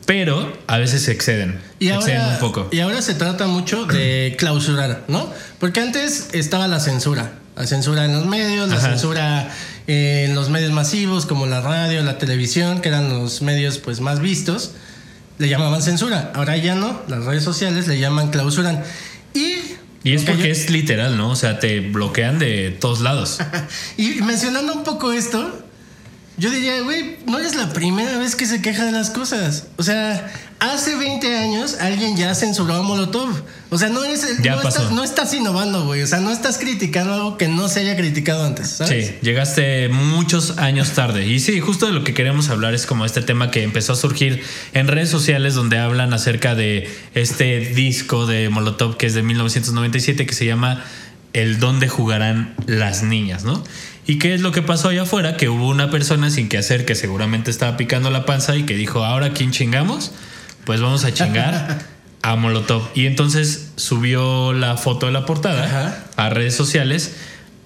[SPEAKER 1] pero a veces se exceden,
[SPEAKER 2] Y
[SPEAKER 1] exceden
[SPEAKER 2] ahora,
[SPEAKER 1] un poco.
[SPEAKER 2] y ahora se trata mucho de clausurar, ¿no? Porque antes estaba la censura. La censura en los medios, la
[SPEAKER 1] Ajá.
[SPEAKER 2] censura en los medios masivos como la radio, la televisión, que eran los medios pues más vistos. Le llamaban censura. Ahora ya no. Las redes sociales le llaman clausuran. Y,
[SPEAKER 1] Y es porque es literal, ¿no? O sea, te bloquean de todos lados.
[SPEAKER 2] Y mencionando un poco esto, yo diría, güey, no es la primera vez que se queja de las cosas. O sea, hace 20 años alguien ya censuró a Molotov. O sea, no, eres el- no, estás, no estás innovando, güey. O sea, no estás criticando algo que no se haya criticado antes, ¿sabes?
[SPEAKER 1] Sí, llegaste muchos años tarde. Y sí, justo de lo que queremos hablar es como este tema que empezó a surgir en redes sociales donde hablan acerca de este disco de Molotov que es de 1997 que se llama El dónde jugarán las niñas, ¿no? ¿Y qué es lo que pasó allá afuera? Que hubo una persona sin que hacer que seguramente estaba picando la panza y que dijo, ahora ¿quién chingamos? Pues vamos a chingar a Molotov. Y entonces subió la foto de la portada
[SPEAKER 2] Ajá.
[SPEAKER 1] a redes sociales.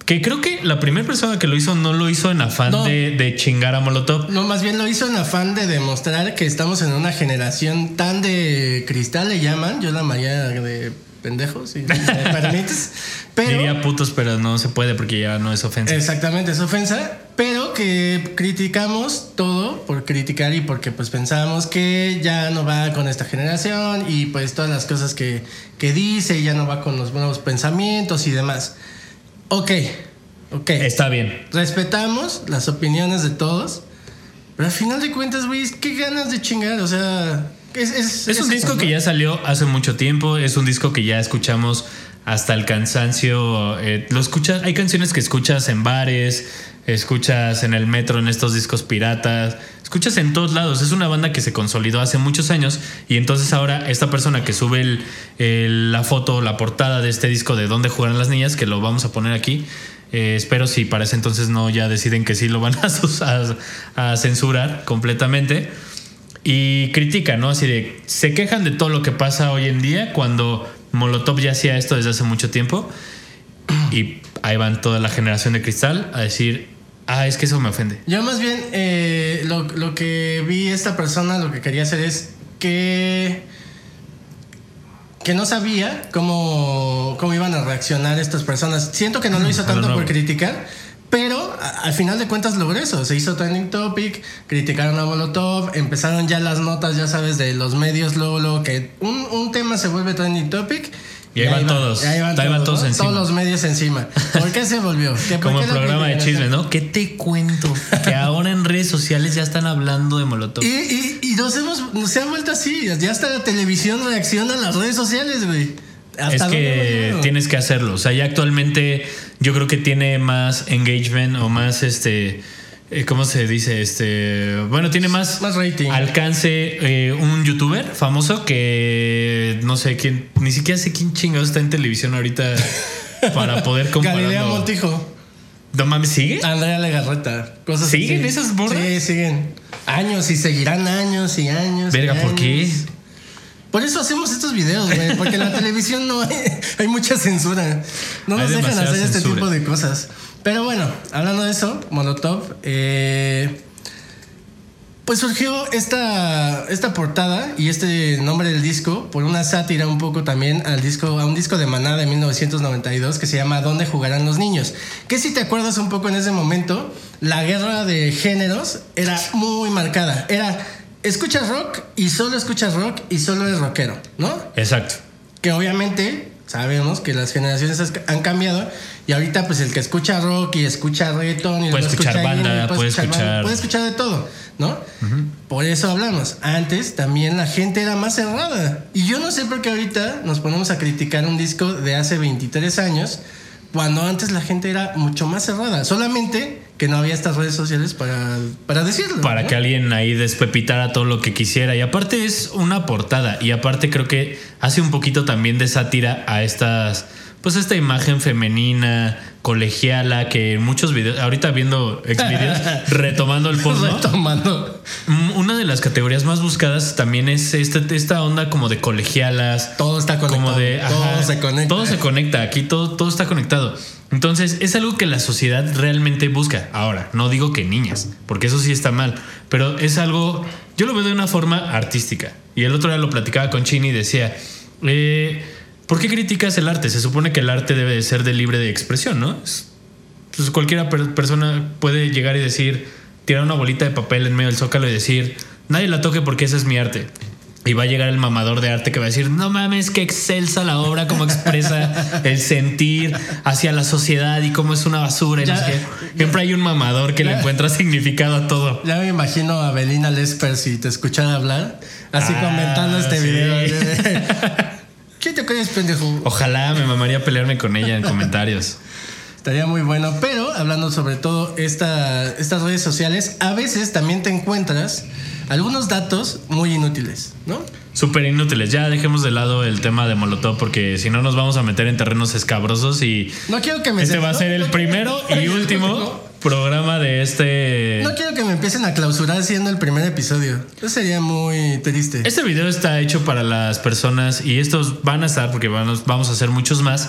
[SPEAKER 1] Que creo que la primera persona que lo hizo no lo hizo en afán
[SPEAKER 2] No.
[SPEAKER 1] de, de chingar a Molotov.
[SPEAKER 2] No, más bien lo hizo en afán de demostrar que estamos en una generación tan de cristal, le llaman. Yo la mayoría de pendejos, si me permites. Pero,
[SPEAKER 1] Diría putos, pero no se puede porque ya no es ofensa.
[SPEAKER 2] Exactamente, es ofensa, pero que criticamos todo por criticar y porque pues pensamos que ya no va con esta generación y pues todas las cosas que, que dice ya no va con los nuevos pensamientos y demás. Ok, ok.
[SPEAKER 1] Está bien.
[SPEAKER 2] Respetamos las opiniones de todos, pero al final de cuentas, güey, qué ganas de chingar, o sea... Es, es,
[SPEAKER 1] Es un disco que ya salió hace mucho tiempo. Es un disco que ya escuchamos hasta el cansancio. eh, lo escuchas. Hay canciones que escuchas en bares, escuchas en el metro en estos discos piratas, escuchas en todos lados. Es una banda que se consolidó hace muchos años y entonces ahora esta persona que sube el- el- la foto, la portada de este disco de dónde jugarán las niñas, que lo vamos a poner aquí. eh, espero si para ese entonces no ya deciden que sí lo van a- a censurar completamente y critican, ¿no? Así de, se quejan de todo lo que pasa hoy en día cuando Molotov ya hacía esto desde hace mucho tiempo y ahí van toda la generación de cristal a decir, ah, es que eso me ofende.
[SPEAKER 2] Yo más bien eh, lo, lo que vi esta persona, lo que quería hacer es que que no sabía cómo, cómo iban a reaccionar estas personas. Siento que no lo hizo
[SPEAKER 1] a lo
[SPEAKER 2] tanto por criticar, pero al final de cuentas logró eso. Se hizo trending topic, criticaron a Molotov, empezaron ya las notas, ya sabes, de los medios, luego, luego que un, un tema se vuelve trending topic.
[SPEAKER 1] Y ahí van todos, ahí van todos
[SPEAKER 2] ¿no?
[SPEAKER 1] encima.
[SPEAKER 2] Todos los medios encima. ¿Por qué se volvió? ¿Que por
[SPEAKER 1] Como el programa de chismes, ¿no? ¿Qué te cuento? Que ahora en redes sociales ya están hablando de Molotov.
[SPEAKER 2] Y, y, y nos hemos, nos se ha vuelto así. Ya hasta la televisión reacciona a las redes sociales, güey. ¿Hasta
[SPEAKER 1] Es que tienes que hacerlo. O sea, ya actualmente yo creo que tiene más engagement o más este. eh, ¿Cómo se dice? Este. Bueno, tiene más,
[SPEAKER 2] Más rating.
[SPEAKER 1] alcance eh, un youtuber famoso que no sé quién, ni siquiera sé quién chingados está en televisión ahorita para poder comparar.
[SPEAKER 2] Galilea Montijo,
[SPEAKER 1] No mames, ¿sigue?
[SPEAKER 2] Andrea Legarreta. Cosas
[SPEAKER 1] ¿Siguen
[SPEAKER 2] así.
[SPEAKER 1] esas morras?
[SPEAKER 2] Sí, siguen. Años y seguirán años y años. y
[SPEAKER 1] Verga, ¿por qué?
[SPEAKER 2] Por eso hacemos estos videos, güey. Porque en la televisión no hay, hay mucha censura. No
[SPEAKER 1] Hay
[SPEAKER 2] nos dejan hacer este tipo de cosas. Pero bueno, hablando de eso, Molotov, eh, pues surgió esta, esta portada y este nombre del disco por una sátira un poco también al disco, a un disco de Maná de 1992 que se llama ¿Dónde jugarán los niños? Que si te acuerdas un poco en ese momento, la guerra de géneros era muy marcada. Era, escuchas rock y solo escuchas rock y solo eres rockero, ¿no?
[SPEAKER 1] Exacto.
[SPEAKER 2] Que obviamente sabemos que las generaciones han cambiado y ahorita pues el que escucha rock y escucha reggaeton y
[SPEAKER 1] puede escuchar
[SPEAKER 2] escucha
[SPEAKER 1] banda, puede escuchar...
[SPEAKER 2] puede escuchar de todo, ¿no? Por eso hablamos. Antes también la gente era más cerrada. Y yo no sé por qué ahorita nos ponemos a criticar un disco de hace 23 años cuando antes la gente era mucho más cerrada. Solamente que no había estas redes sociales para, para decirlo.
[SPEAKER 1] Para
[SPEAKER 2] ¿no?
[SPEAKER 1] que alguien ahí despepitara todo lo que quisiera. Y aparte es una portada. Y aparte creo que hace un poquito también de sátira a estas. Pues esta imagen femenina, colegiala, que en muchos videos, ahorita viendo exvideos, retomando el porno.
[SPEAKER 2] Retomando.
[SPEAKER 1] Mm, Una de las categorías más buscadas también es este, esta onda como de colegialas.
[SPEAKER 2] Todo está conectado.
[SPEAKER 1] Como de.
[SPEAKER 2] todo
[SPEAKER 1] ajá,
[SPEAKER 2] se conecta.
[SPEAKER 1] Todo se conecta. Aquí todo, todo está conectado. Entonces, es algo que la sociedad realmente busca. Ahora, no digo que niñas, porque eso sí está mal, pero es algo. Yo lo veo de una forma artística. Y el otro día lo platicaba con Chini y decía. Eh, ¿Por qué criticas el arte? Se supone que el arte debe de ser de libre de expresión, ¿no? Es- Pues cualquiera per- persona puede llegar y decir, tirar una bolita de papel en medio del zócalo y decir, nadie la toque porque ese es mi arte. Y va a llegar el mamador de arte que va a decir, no mames, qué excelsa la obra, cómo expresa el sentir hacia la sociedad y cómo es una basura. y no sé qué. Siempre hay un mamador que le encuentra significado a todo.
[SPEAKER 2] Ya me imagino a Belina Lesper si te escuchara hablar, así
[SPEAKER 1] Ah,
[SPEAKER 2] comentando este
[SPEAKER 1] sí.
[SPEAKER 2] video. ¿Qué te crees, pendejo?
[SPEAKER 1] Ojalá me mamaría pelearme con ella en comentarios.
[SPEAKER 2] Estaría muy bueno. Pero hablando sobre todo esta, estas redes sociales, a veces también te encuentras algunos datos muy inútiles, ¿no?
[SPEAKER 1] Súper inútiles. Ya dejemos de lado el tema de Molotov porque si no nos vamos a meter en terrenos escabrosos y
[SPEAKER 2] No quiero que me
[SPEAKER 1] este va a ser el primero y último programa de este...
[SPEAKER 2] No quiero que me empiecen a clausurar siendo el primer episodio. Eso sería muy triste.
[SPEAKER 1] Este video está hecho para las personas y estos van a estar porque vamos a hacer muchos más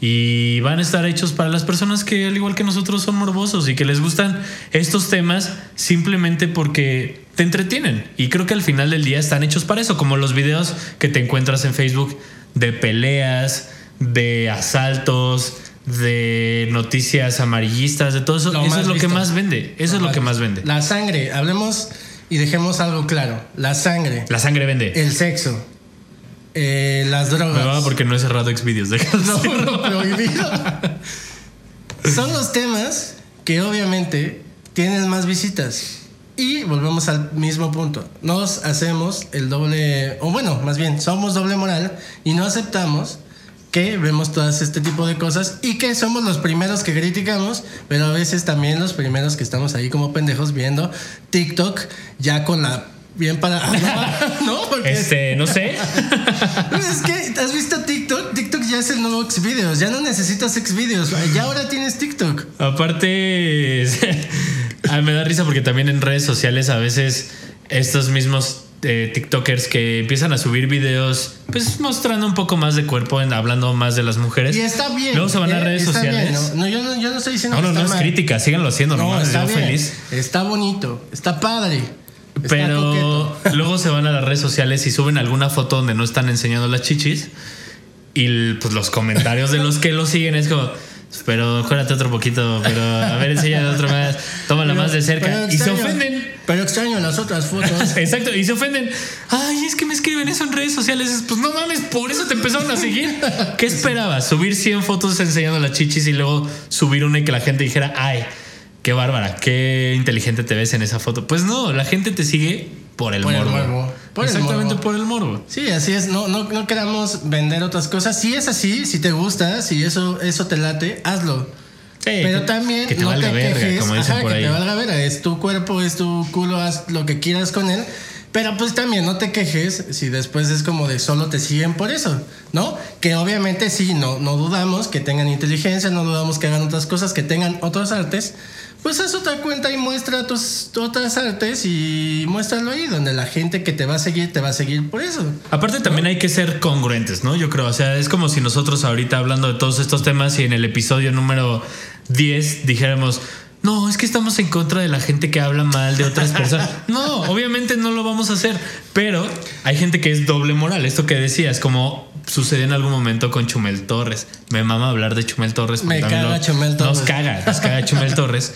[SPEAKER 1] y van a estar hechos para las personas que al igual que nosotros son morbosos y que les gustan estos temas simplemente porque te entretienen y creo que al final del día están hechos para eso como los videos que te encuentras en Facebook de peleas de asaltos de noticias amarillistas de todo eso
[SPEAKER 2] Lo
[SPEAKER 1] eso es lo que más vende eso es lo que más vende
[SPEAKER 2] La sangre, hablemos y dejemos algo claro. La sangre,
[SPEAKER 1] la sangre vende
[SPEAKER 2] el sexo, eh, las drogas.
[SPEAKER 1] me va porque no he cerrado Xvideos
[SPEAKER 2] No, lo prohibido. Son los temas que obviamente tienen más visitas. Y volvemos al mismo punto. Nos hacemos el doble, o bueno, más bien, somos doble moral y no aceptamos que vemos todas este tipo de cosas y que somos los primeros que criticamos, pero a veces también los primeros que estamos ahí como pendejos viendo TikTok ya con la bien para no porque
[SPEAKER 1] Este, no sé.
[SPEAKER 2] es que has visto TikTok, TikTok ya es el nuevo Xvideos, ya no necesitas Xvideos, ya ahora tienes TikTok.
[SPEAKER 1] Aparte, a mí me da risa porque también en redes sociales a veces estos mismos eh, TikTokers que empiezan a subir videos, pues mostrando un poco más de cuerpo, en- hablando más de las mujeres.
[SPEAKER 2] Y está bien.
[SPEAKER 1] Luego se van a
[SPEAKER 2] ¿eh?
[SPEAKER 1] redes sociales.
[SPEAKER 2] ¿no? No, yo no, yo no estoy diciendo
[SPEAKER 1] No, no,
[SPEAKER 2] que
[SPEAKER 1] no
[SPEAKER 2] está
[SPEAKER 1] es
[SPEAKER 2] mal.
[SPEAKER 1] crítica, síganlo haciendo,
[SPEAKER 2] No,
[SPEAKER 1] nomás
[SPEAKER 2] está
[SPEAKER 1] yo
[SPEAKER 2] bien.
[SPEAKER 1] feliz.
[SPEAKER 2] Está bonito, está padre. Está
[SPEAKER 1] Pero
[SPEAKER 2] coqueto.
[SPEAKER 1] luego se van a las redes sociales y suben alguna foto donde no están enseñando las chichis. Y pues los comentarios de los que lo siguen es como, pero júrate otro poquito, pero a ver, enséñale otro más, tómala más de cerca.
[SPEAKER 2] Pero
[SPEAKER 1] y se ofenden.
[SPEAKER 2] Pero extraño las otras fotos.
[SPEAKER 1] Exacto, y se ofenden. Ay, es que me escriben eso en redes sociales. Pues no mames, por eso te empezaron a seguir. ¿Qué esperabas? Subir 100 fotos enseñando las chichis y luego subir una y que la gente dijera, ay, qué bárbara, qué inteligente te ves en esa foto. Pues no, la gente te sigue por el
[SPEAKER 2] Por el
[SPEAKER 1] morbo.
[SPEAKER 2] Por el
[SPEAKER 1] Exactamente
[SPEAKER 2] morbo.
[SPEAKER 1] por el morbo.
[SPEAKER 2] Sí, así es. No, no, no queramos vender otras cosas. Si es así, si te gusta, si eso, eso te late, hazlo.
[SPEAKER 1] Sí,
[SPEAKER 2] Pero
[SPEAKER 1] que-
[SPEAKER 2] también
[SPEAKER 1] que te
[SPEAKER 2] no
[SPEAKER 1] valga
[SPEAKER 2] te
[SPEAKER 1] verga,
[SPEAKER 2] quejes,
[SPEAKER 1] como dicen
[SPEAKER 2] ajá,
[SPEAKER 1] por
[SPEAKER 2] que
[SPEAKER 1] ahí.
[SPEAKER 2] te valga verga. Es tu cuerpo, es tu culo, haz lo que quieras con él. Pero pues también no te quejes si después es como de solo te siguen por eso, ¿no? Que obviamente sí, no, no dudamos que tengan inteligencia, no dudamos que hagan otras cosas, que tengan otras artes. Pues haz otra cuenta y muestra tus otras artes y muéstralo ahí, donde la gente que te va a seguir te va a seguir por eso.
[SPEAKER 1] Aparte también hay que ser congruentes, ¿no? Yo creo, o sea, es como si nosotros ahorita hablando de todos estos temas y en el episodio número 10 dijéramos, no, es que estamos en contra de la gente que habla mal de otras personas. No, obviamente no lo vamos a hacer, pero hay gente que es doble moral, esto que decías, como sucedió en algún momento con Chumel Torres. Me mama hablar de Chumel Torres.
[SPEAKER 2] Me caga Chumel Torres.
[SPEAKER 1] Nos caga, nos caga Chumel Torres.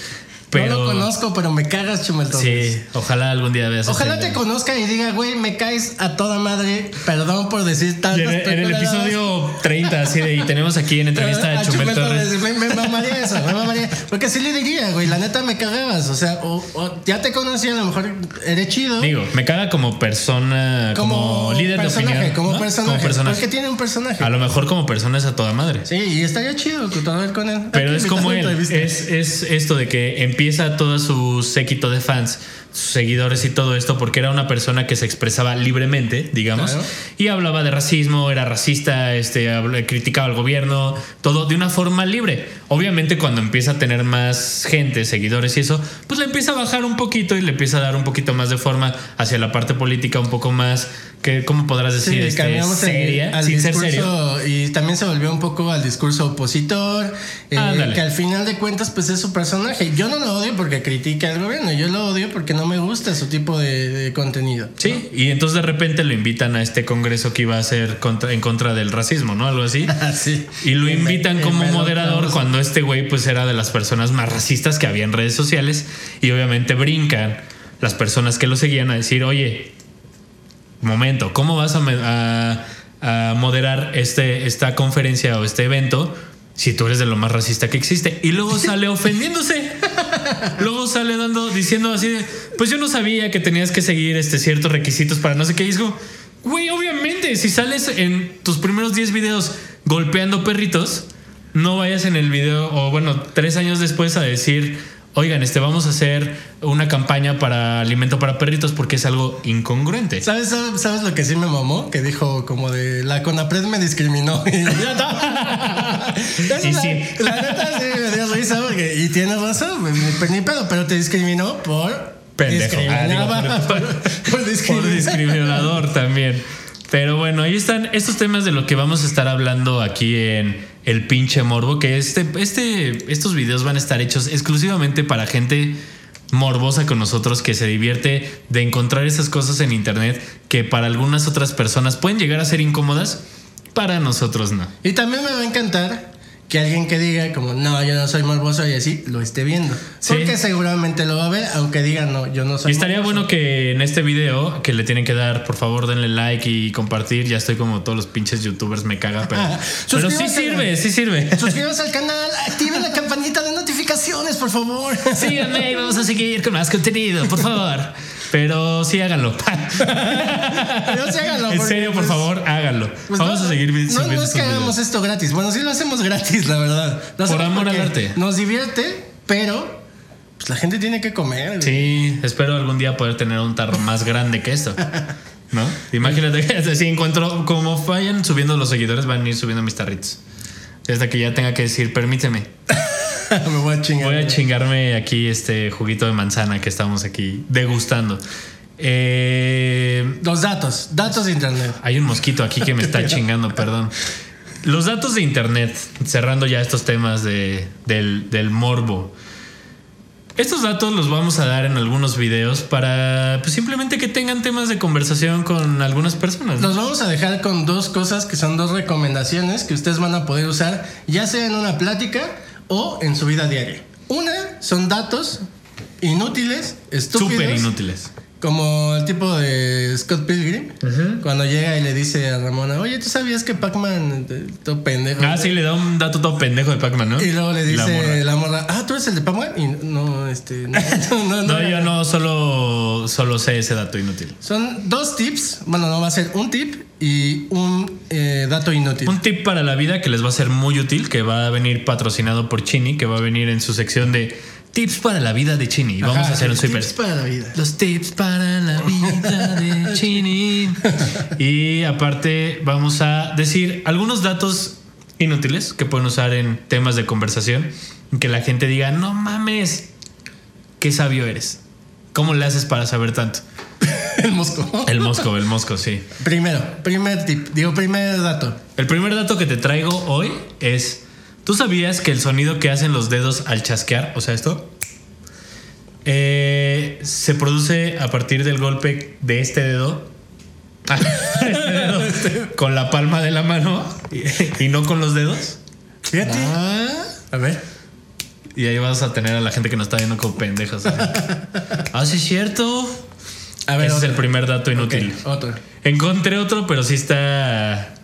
[SPEAKER 1] Pero,
[SPEAKER 2] no lo conozco, pero me cagas, Chumel Torres.
[SPEAKER 1] Sí, ojalá algún día veas.
[SPEAKER 2] Ojalá te conozca y diga, güey, me caes a toda madre. Perdón por decir tantas
[SPEAKER 1] En, en el episodio 30, así de, y tenemos aquí en entrevista a, Chumel, Torres.
[SPEAKER 2] Me, me, mamaría eso, me mamaría. Porque así le diría, güey, la neta me cagabas. O sea, o, o ya te conocí, a lo mejor eres chido.
[SPEAKER 1] Digo, me caga como persona, como, líder de opinión.
[SPEAKER 2] Como,
[SPEAKER 1] ¿no?
[SPEAKER 2] personaje,
[SPEAKER 1] como personaje.
[SPEAKER 2] Porque tiene un personaje.
[SPEAKER 1] A lo mejor como persona es a toda madre.
[SPEAKER 2] Sí, y estaría chido ver con él.
[SPEAKER 1] Pero es como él. Es, es esto de que empieza toda su séquito de fans, sus seguidores y todo esto, porque era una persona que se expresaba libremente, digamos,
[SPEAKER 2] Claro.
[SPEAKER 1] y hablaba de racismo, era racista, este, criticaba al gobierno, todo de una forma libre. Obviamente cuando empieza a tener más gente, seguidores y eso, pues le empieza a bajar un poquito y le empieza a dar un poquito más de forma hacia la parte política, un poco más, que, ¿cómo podrás decir?
[SPEAKER 2] Sí,
[SPEAKER 1] Este, seria,
[SPEAKER 2] al
[SPEAKER 1] sin ser serio.
[SPEAKER 2] y también se volvió un poco al discurso opositor, eh, que al final de cuentas pues es su personaje. Yo no lo odio porque critica al gobierno, yo lo odio porque no me gusta su tipo de, de contenido.
[SPEAKER 1] Sí, y entonces de repente lo invitan a este congreso que iba a ser contra- en contra del racismo, ¿no? Algo así.
[SPEAKER 2] Así.
[SPEAKER 1] Y lo invitan como moderador cuando este güey pues era de las personas más racistas que había en redes sociales y obviamente brincan las personas que lo seguían a decir, oye, momento, ¿cómo vas a- a moderar este, esta conferencia o este evento si tú eres de lo más racista que existe? Y luego sale ofendiéndose. Luego sale dando, diciendo así de, pues yo no sabía que tenías que seguir este ciertos requisitos para no sé qué. Y es como, güey, obviamente, si sales en tus primeros 10 videos golpeando perritos, no vayas en el video, o bueno, tres años después a decir, oigan, este, vamos a hacer una campaña para alimento para perritos porque es algo incongruente.
[SPEAKER 2] ¿Sabes, lo que sí me mamó? Que dijo como de la CONAPRED me discriminó. Y ya
[SPEAKER 1] Y
[SPEAKER 2] la,
[SPEAKER 1] sí.
[SPEAKER 2] la neta sí me dio risa porque, y tienes razón, ni, pedo, pero te discriminó por
[SPEAKER 1] Pendejo. Ah, por-
[SPEAKER 2] por, por
[SPEAKER 1] discriminador también. Pero bueno, ahí están estos temas de lo que vamos a estar hablando aquí en El pinche morbo, que este, este, estos videos van a estar hechos exclusivamente para gente morbosa con nosotros que se divierte de encontrar esas cosas en internet que para algunas otras personas pueden llegar a ser incómodas, para nosotros no.
[SPEAKER 2] Y también me va a encantar que alguien que diga como no, yo no soy morboso y así lo esté viendo.
[SPEAKER 1] Sí.
[SPEAKER 2] Porque seguramente lo va a ver, aunque diga no, yo no soy
[SPEAKER 1] Y estaría
[SPEAKER 2] morboso".
[SPEAKER 1] bueno que en este video, que le tienen que dar, por favor, denle like y compartir. Ya estoy como todos los pinches youtubers, me caga, pero, pero sí sirve, sí sirve.
[SPEAKER 2] Suscríbanse al canal, activen la campanita de notificaciones, por favor.
[SPEAKER 1] Síganme y vamos a seguir con más contenido, por favor. Pero sí háganlo.
[SPEAKER 2] Pero sí háganlo,
[SPEAKER 1] en serio, por
[SPEAKER 2] pues,
[SPEAKER 1] favor, háganlo.
[SPEAKER 2] Pues
[SPEAKER 1] vamos
[SPEAKER 2] no,
[SPEAKER 1] a seguir
[SPEAKER 2] No, no es que hagamos esto gratis. Bueno, sí lo hacemos gratis, la verdad. Lo hacemos
[SPEAKER 1] amor al arte.
[SPEAKER 2] Nos divierte, pero pues, la gente tiene que comer. güey.
[SPEAKER 1] Sí, espero algún día poder tener un tarro más grande que esto. ¿No? Imagínate que si encuentro, como vayan subiendo los seguidores, van a ir subiendo mis tarritos. Hasta que ya tenga que decir, permíteme,
[SPEAKER 2] Me voy a chingar.
[SPEAKER 1] voy a chingarme aquí este juguito de manzana que estamos aquí degustando. Eh,
[SPEAKER 2] Los datos, datos de internet.
[SPEAKER 1] Hay un mosquito aquí que me está chingando, perdón. Los datos de internet, cerrando ya estos temas de, del, del morbo. Estos datos los vamos a dar en algunos videos para pues, simplemente que tengan temas de conversación con algunas personas. ¿no?
[SPEAKER 2] Los vamos a dejar con dos cosas que son dos recomendaciones que ustedes van a poder usar, ya sea en una plática o en su vida diaria. Una son datos inútiles, estúpidos.
[SPEAKER 1] Súper inútiles.
[SPEAKER 2] Como el tipo de Scott Pilgrim, cuando llega y le dice a Ramona, oye, ¿tú sabías que Pac-Man, eh, todo pendejo?
[SPEAKER 1] Ah, sí, le da un dato todo pendejo de Pac-Man, ¿no?
[SPEAKER 2] Y luego le dice la morra, ah, ¿tú eres el de Pac-Man? Y no, este, no, no,
[SPEAKER 1] No, yo no solo, solo sé ese dato inútil.
[SPEAKER 2] Son dos tips, bueno, no va a ser un tip y un eh, dato inútil.
[SPEAKER 1] Un tip para la vida que les va a ser muy útil, que va a venir patrocinado por Chini, que va a venir en su sección de Tips para la vida de Chini. Vamos
[SPEAKER 2] Ajá,
[SPEAKER 1] a hacer un
[SPEAKER 2] tips
[SPEAKER 1] super.
[SPEAKER 2] para la vida.
[SPEAKER 1] Los tips para la vida de Chini. Y aparte, vamos a decir algunos datos inútiles que pueden usar en temas de conversación. Que la gente diga, no mames, qué sabio eres. ¿Cómo le haces para saber tanto?
[SPEAKER 2] El mosco.
[SPEAKER 1] El mosco, el mosco, sí.
[SPEAKER 2] Primero, primer tip, digo, primer dato.
[SPEAKER 1] El primer dato que te traigo hoy es, ¿tú sabías que el sonido que hacen los dedos al chasquear, o sea, esto, eh, se produce a partir del golpe de este dedo? Ah, este dedo con la palma de la mano y, no con los dedos.
[SPEAKER 2] Fíjate.
[SPEAKER 1] Ah.
[SPEAKER 2] A ver.
[SPEAKER 1] Y ahí vas a tener a la gente que nos está viendo como pendejos. ah, sí, es cierto.
[SPEAKER 2] A ver,
[SPEAKER 1] Ese es el primer dato inútil.
[SPEAKER 2] Otro.
[SPEAKER 1] Encontré otro, pero sí está.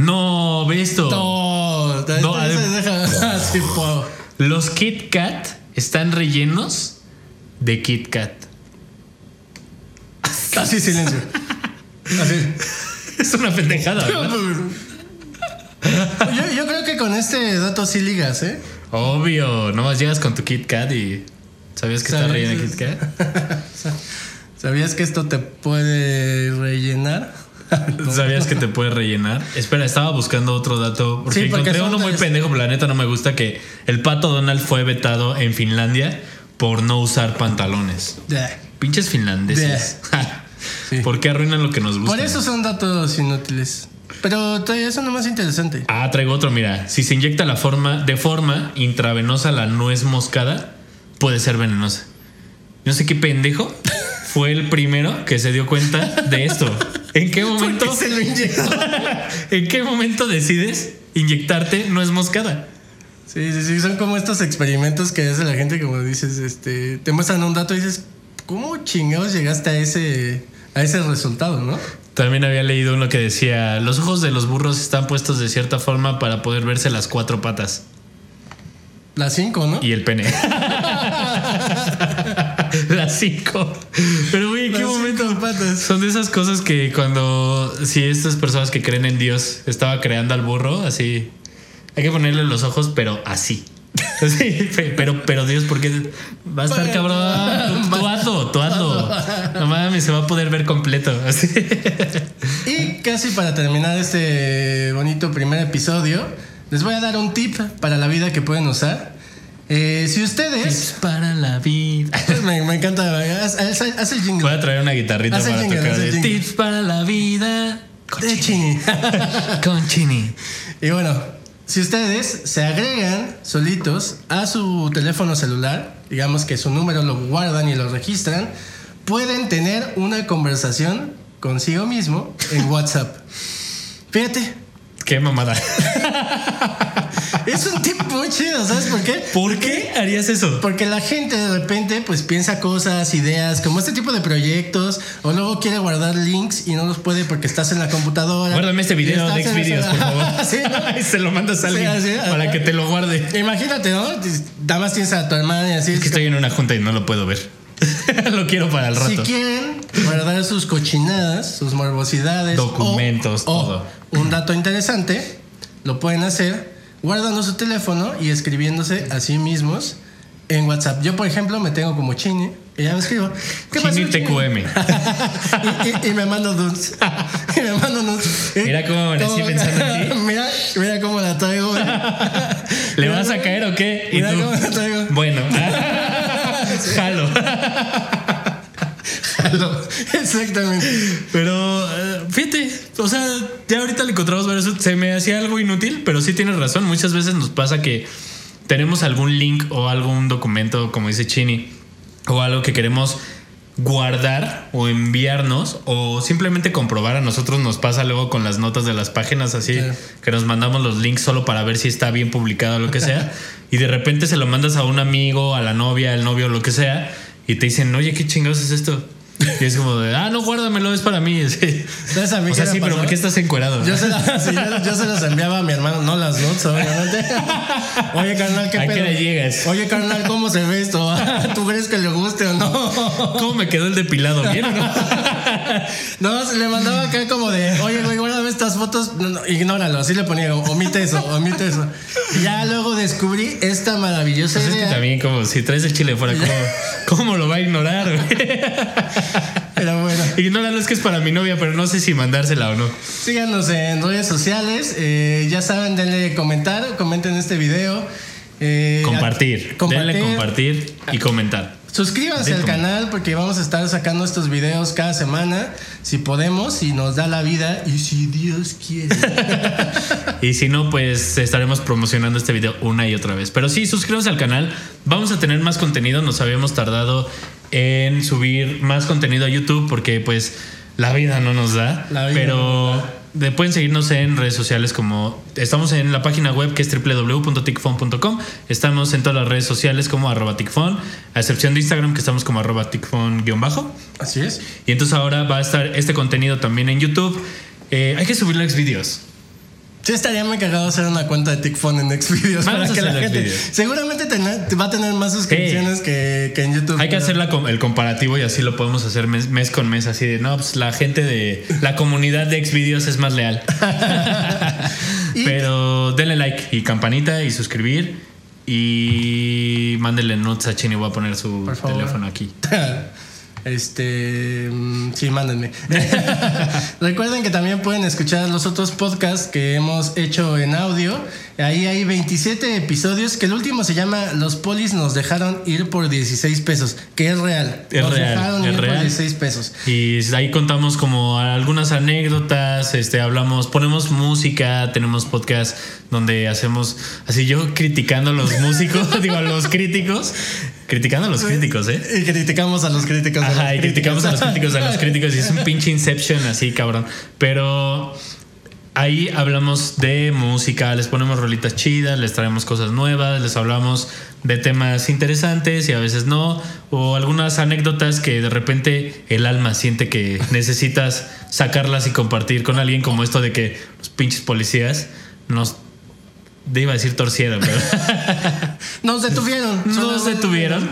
[SPEAKER 1] No, ve esto.
[SPEAKER 2] No,
[SPEAKER 1] No,
[SPEAKER 2] deja.
[SPEAKER 1] Los Kit Kat están rellenos de Kit Kat.
[SPEAKER 2] Así silencio. Así.
[SPEAKER 1] Es una pendejada, ¿verdad?
[SPEAKER 2] Yo, yo creo que con este dato sí ligas, ¿eh?
[SPEAKER 1] Obvio, nomás llegas con tu Kit Kat y. ¿Sabías que está relleno de Kit Kat?
[SPEAKER 2] ¿Sabías que esto te puede rellenar?
[SPEAKER 1] ¿Sabías que te puede rellenar? Espera, estaba buscando otro dato. Porque,
[SPEAKER 2] Sí, porque
[SPEAKER 1] encontré uno muy pendejo, pero la neta no me gusta que el pato Donald fue vetado en Finlandia por no usar pantalones. Pinches finlandeses.
[SPEAKER 2] Sí.
[SPEAKER 1] ¿Por qué arruinan lo que nos gusta?
[SPEAKER 2] Por eso son datos inútiles. Pero todavía es uno más interesante.
[SPEAKER 1] Ah, traigo otro, mira. Si se inyecta la forma, de forma intravenosa la nuez moscada, puede ser venenosa. No sé qué pendejo fue el primero que se dio cuenta de esto. ¿En qué momento?
[SPEAKER 2] ¿Por qué se lo inyectó?
[SPEAKER 1] ¿En qué momento decides inyectarte nuez moscada?
[SPEAKER 2] Sí, sí, sí, son como estos experimentos que hace la gente, como dices, este, te muestran un dato y dices, ¿cómo chingados llegaste a ese, a ese resultado, no?
[SPEAKER 1] También había leído uno que decía, los ojos de los burros están puestos de cierta forma para poder verse las cuatro patas
[SPEAKER 2] Las cinco, ¿no?
[SPEAKER 1] y el pene. cinco. Pero güey, ¿en qué momento?
[SPEAKER 2] patas.
[SPEAKER 1] Son de esas cosas que cuando, si estas personas que creen en Dios estaba creando al burro, así, hay que ponerle los ojos, pero así. Sí, pe- pero, pero Dios, porque va a estar cabrón. Tu ando. No mames, se va a poder ver completo. Así.
[SPEAKER 2] Y casi para terminar este bonito primer episodio, les voy a dar un tip para la vida que pueden usar. Eh, si ustedes...
[SPEAKER 1] Tips para la vida.
[SPEAKER 2] me, me encanta, haz, haz- haz el jingle.
[SPEAKER 1] Voy a traer una guitarrita
[SPEAKER 2] Haz el
[SPEAKER 1] para
[SPEAKER 2] jingle,
[SPEAKER 1] tocar.
[SPEAKER 2] haz el
[SPEAKER 1] de
[SPEAKER 2] jingle.
[SPEAKER 1] Tips para la vida. Con
[SPEAKER 2] De
[SPEAKER 1] Chini.
[SPEAKER 2] chini.
[SPEAKER 1] Con Chini.
[SPEAKER 2] Y bueno, si ustedes se agregan solitos a su teléfono celular, digamos que su número lo guardan y lo registran, pueden tener una conversación consigo mismo en WhatsApp. Fíjate,
[SPEAKER 1] Qué mamada.
[SPEAKER 2] es un tip muy chido, ¿sabes por qué?
[SPEAKER 1] ¿Por qué harías eso?
[SPEAKER 2] Porque la gente de repente pues piensa cosas, ideas, como este tipo de proyectos, o luego quiere guardar links y no los puede porque estás en la computadora.
[SPEAKER 1] Guárdame este video de Xvideos, por favor.
[SPEAKER 2] Sí, ¿no?
[SPEAKER 1] Y se lo mandas a alguien
[SPEAKER 2] Sí,
[SPEAKER 1] para que te lo guarde.
[SPEAKER 2] Imagínate, ¿no? Nada más tienes a tu hermana y así.
[SPEAKER 1] Es que estoy en una junta y no lo puedo ver. lo quiero para el
[SPEAKER 2] Si
[SPEAKER 1] rato.
[SPEAKER 2] quieren guardar sus cochinadas, sus morbosidades,
[SPEAKER 1] Documentos,
[SPEAKER 2] o- o
[SPEAKER 1] todo.
[SPEAKER 2] un dato interesante, lo pueden hacer guardando su teléfono y escribiéndose a sí mismos en WhatsApp. Yo, por ejemplo, me tengo como Chini y ya me escribo. ¿Qué pasó,
[SPEAKER 1] Chini TQM.
[SPEAKER 2] y, y- y me mando nudes. y me mando nudes.
[SPEAKER 1] Mira cómo amanecí
[SPEAKER 2] ¿Cómo?
[SPEAKER 1] pensando en ti.
[SPEAKER 2] mira, mira cómo la traigo.
[SPEAKER 1] ¿Le vas a caer o qué? Y
[SPEAKER 2] Mira
[SPEAKER 1] tú,
[SPEAKER 2] cómo la traigo.
[SPEAKER 1] bueno, jalo.
[SPEAKER 2] Exactamente.
[SPEAKER 1] Pero eh, fíjate, o sea, ya ahorita le encontramos varios. Se me hacía algo inútil, pero sí tienes razón. Muchas veces nos pasa que tenemos algún link o algún documento, como dice Chini, o algo que queremos guardar o enviarnos o simplemente comprobar a nosotros nos pasa luego con las notas de las páginas así
[SPEAKER 2] Claro.
[SPEAKER 1] que nos mandamos los links solo para ver si está bien publicado o lo que sea y de repente se lo mandas a un amigo a la novia al novio lo que sea y te dicen oye qué chingados es esto y es como de ah no guárdamelo es para mí Sí.
[SPEAKER 2] ¿Sabes a mí
[SPEAKER 1] o sea sí pero? ¿por qué estás encuerado?
[SPEAKER 2] Yo se, la- sí, yo- yo se los enviaba a mi hermano, no las notes, obviamente. Oye, carnal, ¿qué
[SPEAKER 1] ¿A qué le llegas?
[SPEAKER 2] Oye, carnal, ¿cómo se ve esto? ¿Tú crees que le guste o no?
[SPEAKER 1] ¿Cómo me quedó el depilado? ¿Bien o no?
[SPEAKER 2] No, se le mandaba acá como de, oye, güey, este estas fotos, no, no, ignóralo, así le ponía, omite eso, omite eso. Y ya luego descubrí esta maravillosa
[SPEAKER 1] Pues es que también como si traes el chile fuera, ¿cómo, cómo lo va a ignorar?
[SPEAKER 2] Pero bueno,
[SPEAKER 1] Ignóralo, es que es para mi novia, pero no sé si mandársela o no.
[SPEAKER 2] síganos en redes sociales. eh, ya saben, denle comentar, comenten este video. eh,
[SPEAKER 1] Compartir.
[SPEAKER 2] compartir.
[SPEAKER 1] Denle compartir y comentar.
[SPEAKER 2] Suscríbanse al canal porque vamos a estar sacando estos videos cada semana, si podemos, si nos da la vida y si Dios quiere.
[SPEAKER 1] Y si no, pues estaremos promocionando este video una y otra vez. Pero sí, suscríbanse al canal. Vamos a tener más contenido. Nos habíamos tardado en subir más contenido a YouTube porque pues la vida no nos da.
[SPEAKER 2] La vida no
[SPEAKER 1] pero
[SPEAKER 2] nos da.
[SPEAKER 1] De- pueden seguirnos en redes sociales como estamos en la página web que es www.ticfon.com. Estamos en todas las redes sociales como arroba ticfon, a excepción de Instagram que estamos como arroba ticfon-bajo.
[SPEAKER 2] Así es.
[SPEAKER 1] Y entonces ahora va a estar este contenido también en YouTube. Eh, hay que subir los videos.
[SPEAKER 2] Sí, estaría muy cagado hacer una cuenta de TikFon en Xvideos para que la gente.
[SPEAKER 1] Xvideos.
[SPEAKER 2] Seguramente tener- va a tener más suscripciones que, que en YouTube.
[SPEAKER 1] Hay que hacer la el comparativo y así lo podemos hacer mes, mes con mes, así de, no, pues la gente de la comunidad de Xvideos es más leal. Pero denle like y campanita y suscribir y mándenle notes a Chini, voy a poner su teléfono aquí.
[SPEAKER 2] Este, mm, sí, mándenme. Recuerden que también pueden escuchar los otros podcasts que hemos hecho en audio. Ahí hay 27 episodios, que el último se llama Los polis nos dejaron ir por 16 pesos, que es real.
[SPEAKER 1] Es
[SPEAKER 2] nos
[SPEAKER 1] real,
[SPEAKER 2] dejaron
[SPEAKER 1] es
[SPEAKER 2] ir por
[SPEAKER 1] real.
[SPEAKER 2] 16 pesos.
[SPEAKER 1] Y ahí contamos como algunas anécdotas, este, hablamos, ponemos música, tenemos podcast donde hacemos, así yo criticando a los músicos, digo a los críticos, criticando a los críticos, ¿eh?
[SPEAKER 2] Y criticamos a los críticos.
[SPEAKER 1] Ajá,
[SPEAKER 2] los
[SPEAKER 1] y criticamos a los
[SPEAKER 2] críticos,
[SPEAKER 1] a los críticos, y es un pinche Inception así, cabrón. Pero ahí hablamos de música, les ponemos rolitas chidas, les traemos cosas nuevas, les hablamos de temas interesantes y a veces no, o algunas anécdotas que de repente el alma siente que necesitas sacarlas y compartir con alguien, como esto de que los pinches policías nos. Iba a decir torcieron, pero.
[SPEAKER 2] Nos detuvieron.
[SPEAKER 1] nos detuvieron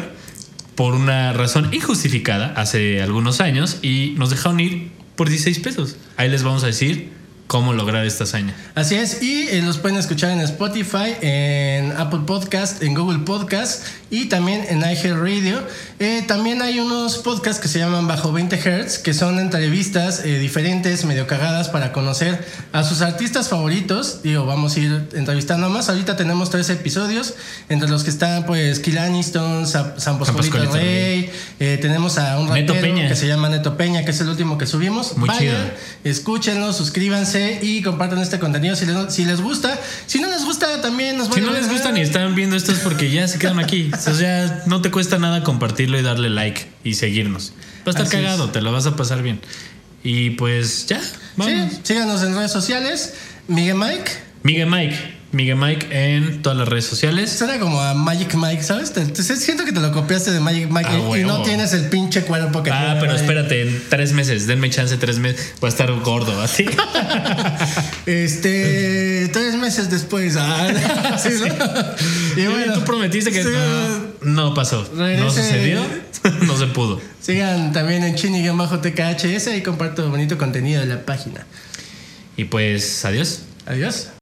[SPEAKER 1] por una razón injustificada hace algunos años y nos dejaron ir por 16 pesos. Ahí les vamos a decir cómo lograr esta hazaña.
[SPEAKER 2] Así es, y eh, los pueden escuchar en Spotify, en Apple Podcast, en Google Podcast y también en iHeartRadio. Eh, también hay unos podcasts que se llaman Bajo 20 Hz, que son entrevistas eh, diferentes, medio cagadas, para conocer a sus artistas favoritos. Digo, vamos a ir entrevistando más. Ahorita tenemos tres episodios, entre los que están pues Kill Aniston, Sa- San Pascualito Rey, eh, tenemos a un rapero que se llama Neto Peña, que es el último que subimos.
[SPEAKER 1] Muy
[SPEAKER 2] Vayan, escúchenlo, suscríbanse y compartan este contenido si les, si les gusta. Si no les gusta, también nos
[SPEAKER 1] Si no les
[SPEAKER 2] ver.
[SPEAKER 1] gusta ni están viendo esto es porque ya se quedan aquí. O sea, no te cuesta nada compartirlo y darle like y seguirnos. Va a estar
[SPEAKER 2] Así es.
[SPEAKER 1] cagado, te lo vas a pasar bien. Y pues ya, vamos.
[SPEAKER 2] Sí, síganos en redes sociales. Miguel Mike.
[SPEAKER 1] Miguel Mike, Miguel Mike en todas las redes sociales.
[SPEAKER 2] Suena como a Magic Mike, ¿sabes? Te- siento que te lo copiaste de Magic Mike
[SPEAKER 1] Ah,
[SPEAKER 2] y- no tienes el pinche cuerpo que
[SPEAKER 1] Ah, pero espérate, en tres meses, denme chance tres meses, voy a estar gordo, así.
[SPEAKER 2] Este, tres meses después. Ah, sí, ¿no? Y bueno,
[SPEAKER 1] tú prometiste que
[SPEAKER 2] sí,
[SPEAKER 1] no, no pasó. No sucedió, no se pudo.
[SPEAKER 2] Sigan también en chini-tkhs y comparto bonito contenido de la página.
[SPEAKER 1] Y pues, adiós.
[SPEAKER 2] Adiós.